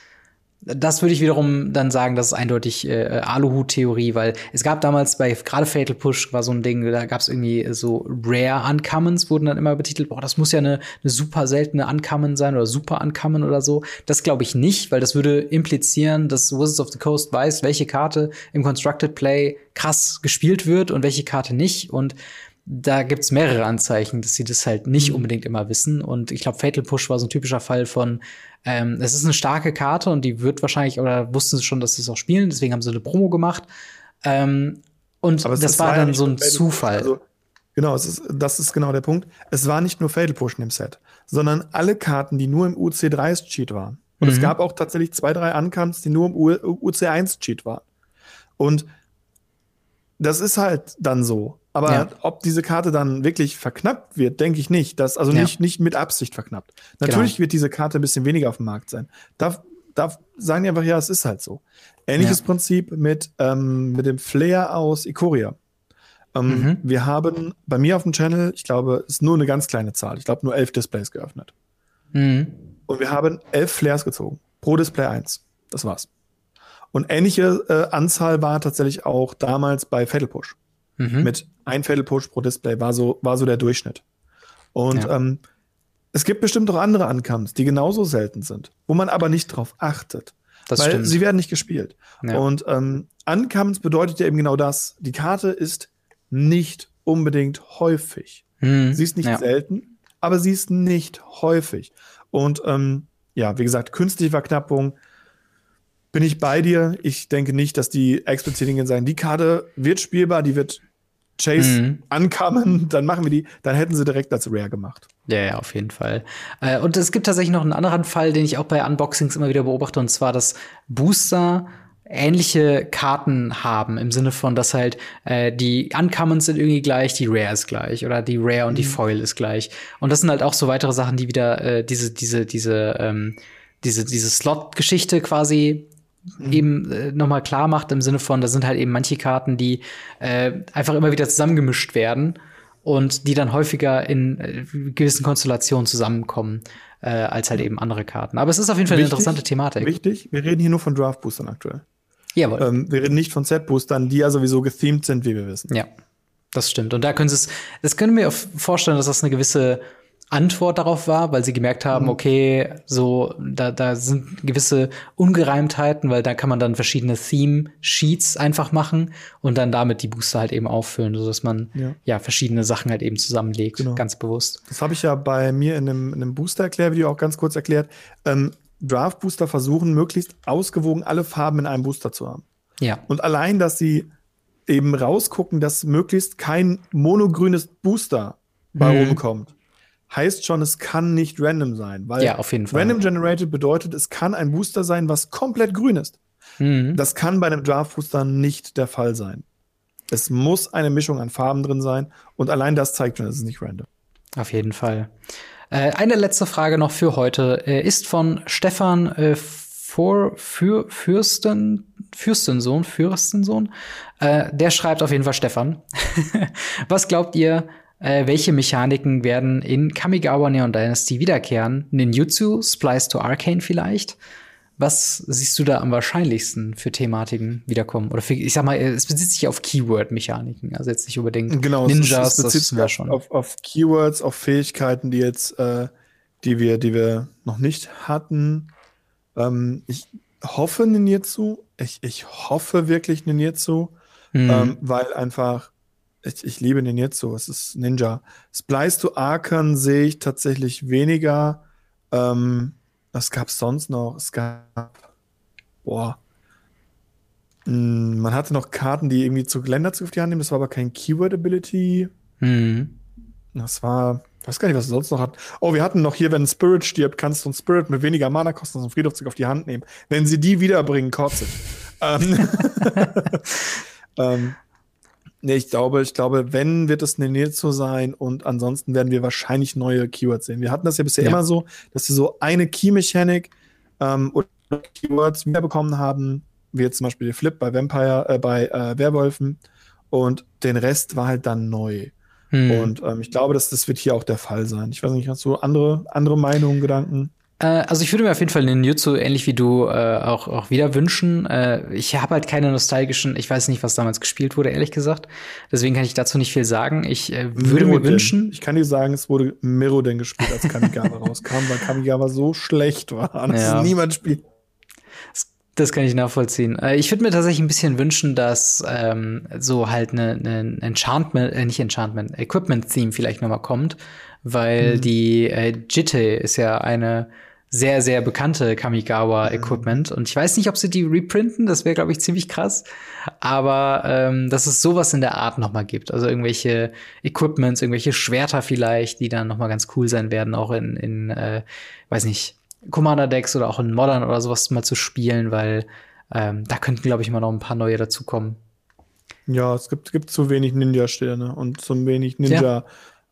das würde ich wiederum dann sagen, das ist eindeutig äh, Aluhut-Theorie, weil es gab damals bei gerade Fatal Push war so ein Ding, da gab es irgendwie so Rare Uncommons, wurden dann immer betitelt, boah, das muss ja eine, eine super seltene Uncommon sein oder super Uncommon oder so. Das glaube ich nicht, weil das würde implizieren, dass Wizards of the Coast weiß, welche Karte im Constructed Play krass gespielt wird und welche Karte nicht. Und da gibt's mehrere Anzeichen, dass sie das halt nicht mhm. unbedingt immer wissen. Und ich glaube, Fatal Push war so ein typischer Fall von, ähm, es ist eine starke Karte und die wird wahrscheinlich, oder wussten sie schon, dass sie es auch spielen, deswegen haben sie eine Promo gemacht. Ähm, und das, das, war, dann so ein Zufall. Also, genau, es ist, das ist genau der Punkt. Es war nicht nur Fatal Push in dem Set, sondern alle Karten, die nur im UC3-Cheat waren. Und mhm. es gab auch tatsächlich zwei, drei Uncomes, die nur im UC1-Cheat waren. Und das ist halt dann so. Aber ja. ob diese Karte dann wirklich verknappt wird, denke ich nicht. Dass, also ja. nicht, nicht mit Absicht verknappt. Natürlich genau. wird diese Karte ein bisschen weniger auf dem Markt sein. Da, da sagen die einfach, ja, es ist halt so. Ähnliches ja. Prinzip mit, ähm, mit dem Flair aus Ikoria. Ähm, mhm. Wir haben bei mir auf dem Channel, ich glaube, ist nur eine ganz kleine Zahl. Ich glaube, nur elf Displays geöffnet. Mhm. Und wir haben elf Flares gezogen. Pro Display eins. Das war's. Und ähnliche äh, Anzahl war tatsächlich auch damals bei Fatal Push. Mhm. Mit ein Fatal Push pro Display war so, war so der Durchschnitt. Und ja. ähm, es gibt bestimmt auch andere Uncomes, die genauso selten sind, wo man aber nicht drauf achtet. Das weil stimmt. sie werden nicht gespielt. Ja. Und ähm, Uncomes bedeutet ja eben genau das. Die Karte ist nicht unbedingt häufig. Mhm. Sie ist nicht ja. selten, aber sie ist nicht häufig. Und ähm, ja, wie gesagt, künstliche Verknappung bin ich bei dir. Ich denke nicht, dass die explizit hingehen sagen, die Karte wird spielbar, die wird Chase mhm. ankamen, dann machen wir die, dann hätten sie direkt als Rare gemacht. Ja, ja, auf jeden Fall. Äh, und es gibt tatsächlich noch einen anderen Fall, den ich auch bei Unboxings immer wieder beobachte, und zwar, dass Booster ähnliche Karten haben, im Sinne von, dass halt äh, die Uncommons sind irgendwie gleich, die Rare ist gleich oder die Rare und mhm. die Foil ist gleich. Und das sind halt auch so weitere Sachen, die wieder äh, diese, diese, diese, ähm, diese, diese Slot-Geschichte quasi. Eben äh, nochmal klar macht, im Sinne von, da sind halt eben manche Karten, die äh, einfach immer wieder zusammengemischt werden und die dann häufiger in äh, gewissen Konstellationen zusammenkommen äh, als halt eben andere Karten. Aber es ist auf jeden Fall wichtig, eine interessante Thematik. Wichtig, wir reden hier nur von Draft-Boostern aktuell. Jawohl. Ähm, wir reden nicht von Set-Boostern, die ja sowieso gethemed sind, wie wir wissen. Ja, das stimmt. Und da können sie es, das können wir vorstellen, dass das eine gewisse Antwort darauf war, weil sie gemerkt haben, mhm. okay, so, da, da sind gewisse Ungereimtheiten, weil da kann man dann verschiedene Theme-Sheets einfach machen und dann damit die Booster halt eben auffüllen, sodass man ja, ja verschiedene Sachen halt eben zusammenlegt, genau. ganz bewusst. Das habe ich ja bei mir in einem, in einem Booster-Erklärvideo auch ganz kurz erklärt. Ähm, Draft-Booster versuchen, möglichst ausgewogen alle Farben in einem Booster zu haben. Ja. Und allein, dass sie eben rausgucken, dass möglichst kein monogrünes Booster bei mhm. rumkommt, heißt schon, es kann nicht random sein. Weil ja, auf jeden Fall. Random Generated bedeutet, es kann ein Booster sein, was komplett grün ist. Mhm. Das kann bei einem Draft-Booster nicht der Fall sein. Es muss eine Mischung an Farben drin sein und allein das zeigt schon, es ist nicht random. Auf jeden Fall. Äh, eine letzte Frage noch für heute äh, ist von Stefan äh, vor, für Fürsten, Fürstensohn, Fürstensohn. Äh, der schreibt auf jeden Fall Stefan. Was glaubt ihr, äh, welche Mechaniken werden in Kamigawa Neon Dynasty wiederkehren? Ninjutsu, Splice to Arcane vielleicht? Was siehst du da am wahrscheinlichsten für Thematiken wiederkommen? Oder für, ich sag mal, es bezieht sich auf Keyword-Mechaniken, also jetzt nicht unbedingt genau, Ninjas, es, es bezieht das schon. Auf, auf Keywords, auf Fähigkeiten, die jetzt, äh, die wir, die wir noch nicht hatten. Ähm, ich hoffe Ninjutsu. Ich, ich hoffe wirklich Ninjutsu, mhm. ähm, weil einfach ich, ich liebe Ninjutsu. Es ist Ninja. Splice to Arkan sehe ich tatsächlich weniger. Ähm, was gab es sonst noch? Es gab, boah, hm, man hatte noch Karten, die irgendwie zu die Hand nehmen. Das war aber kein Keyword-Ability. Mhm. Das war, ich weiß gar nicht, was es sonst noch hat. Oh, wir hatten noch hier, wenn ein Spirit stirbt, kannst du ein Spirit mit weniger Mana kosten als ein Friedhofzug auf die Hand nehmen. Wenn sie die wiederbringen, kotzt ähm, ähm, Nee, ich glaube, ich glaube, wenn, wird es Nenetsu sein und ansonsten werden wir wahrscheinlich neue Keywords sehen. Wir hatten das ja bisher ja. immer so, dass wir so eine Key-Mechanik ähm, oder Keywords wiederbekommen haben, wie jetzt zum Beispiel die Flip bei Vampire, äh, bei äh, Werwolfen und den Rest war halt dann neu. Hm. Und ähm, ich glaube, dass das wird hier auch der Fall sein. Ich weiß nicht, hast du andere, andere Meinungen, Gedanken? Äh, also ich würde mir auf jeden Fall den Jutsu ähnlich wie du äh, auch, auch wieder wünschen. Äh, ich habe halt keine nostalgischen, ich weiß nicht, was damals gespielt wurde, ehrlich gesagt. Deswegen kann ich dazu nicht viel sagen. Ich äh, würde Miroden. mir wünschen. Ich kann dir sagen, es wurde Miroden gespielt, als Kamigawa rauskam, weil Kamigawa so schlecht war, dass ja. niemand spielt. Das kann ich nachvollziehen. Äh, ich würde mir tatsächlich ein bisschen wünschen, dass ähm, so halt eine, eine Enchantment, äh, nicht Enchantment, Equipment-Theme vielleicht noch mal kommt, weil mhm. die äh, Jitte ist ja eine sehr, sehr bekannte Kamigawa-Equipment. Und ich weiß nicht, ob sie die reprinten, das wäre, glaube ich, ziemlich krass. Aber ähm, dass es sowas in der Art noch mal gibt. Also irgendwelche Equipments, irgendwelche Schwerter vielleicht, die dann noch mal ganz cool sein werden, auch in, in äh, weiß nicht, Commander-Decks oder auch in Modern oder sowas mal zu spielen, weil ähm, da könnten, glaube ich, mal noch ein paar neue dazukommen. Ja, es gibt, gibt zu wenig Ninja-Sterne und zu wenig Ninja.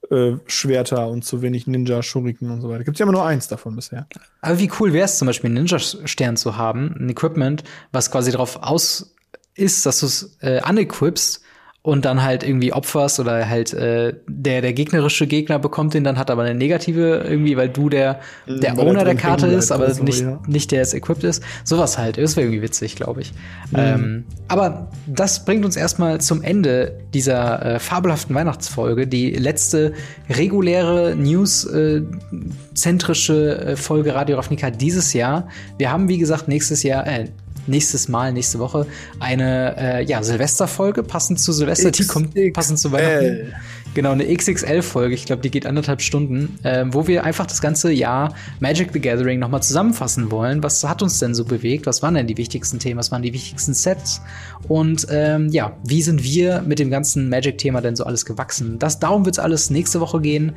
Äh, Schwerter und zu wenig Ninja-Shuriken und so weiter. Gibt es ja immer nur eins davon bisher. Aber wie cool wäre es zum Beispiel, einen Ninja-Stern zu haben, ein Equipment, was quasi darauf aus ist, dass du es äh, unequipst und dann halt irgendwie opferst oder halt äh, der der gegnerische Gegner bekommt den dann hat aber eine negative irgendwie weil du der mhm, der weil Owner der Karte ist aber so, nicht ja. nicht der jetzt equipped ist sowas halt das wäre irgendwie witzig glaube ich mhm. ähm, aber das bringt uns erstmal zum Ende dieser äh, fabelhaften Weihnachtsfolge die letzte reguläre News äh, zentrische äh, Folge Radio Ravnica dieses Jahr wir haben wie gesagt nächstes Jahr äh, nächstes Mal, nächste Woche, eine äh, ja, Silvesterfolge, passend zu Silvester, die kommt passend zu Weihnachten. Genau, eine XXL-Folge, ich glaube, die geht anderthalb Stunden, äh, wo wir einfach das ganze Jahr Magic the Gathering nochmal zusammenfassen wollen. Was hat uns denn so bewegt? Was waren denn die wichtigsten Themen? Was waren die wichtigsten Sets? Und ähm, ja, wie sind wir mit dem ganzen Magic-Thema denn so alles gewachsen? Das, darum wird es alles nächste Woche gehen.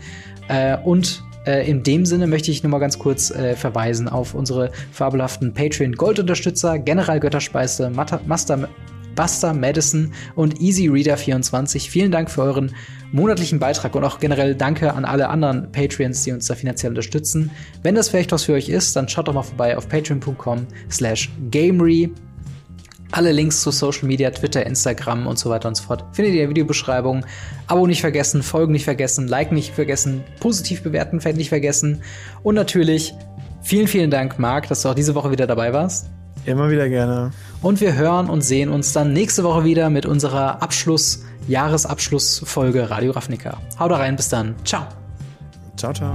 Äh, und äh, in dem Sinne möchte ich nur mal ganz kurz äh, verweisen auf unsere fabelhaften Patreon-Gold-Unterstützer, General Götterspeise, Master, Buster Madison und Easy Reader 24. Vielen Dank für euren monatlichen Beitrag und auch generell danke an alle anderen Patreons, die uns da finanziell unterstützen. Wenn das vielleicht was für euch ist, dann schaut doch mal vorbei auf patreon.com slash gamery. Alle Links zu Social Media, Twitter, Instagram und so weiter und so fort findet ihr in der Videobeschreibung. Abo nicht vergessen, Folgen nicht vergessen, Like nicht vergessen, positiv bewerten, Fan nicht vergessen. Und natürlich vielen, vielen Dank, Marc, dass du auch diese Woche wieder dabei warst. Immer wieder gerne. Und wir hören und sehen uns dann nächste Woche wieder mit unserer Abschluss, Jahresabschlussfolge Radio Ravnica. Haut rein, bis dann. Ciao. Ciao, ciao.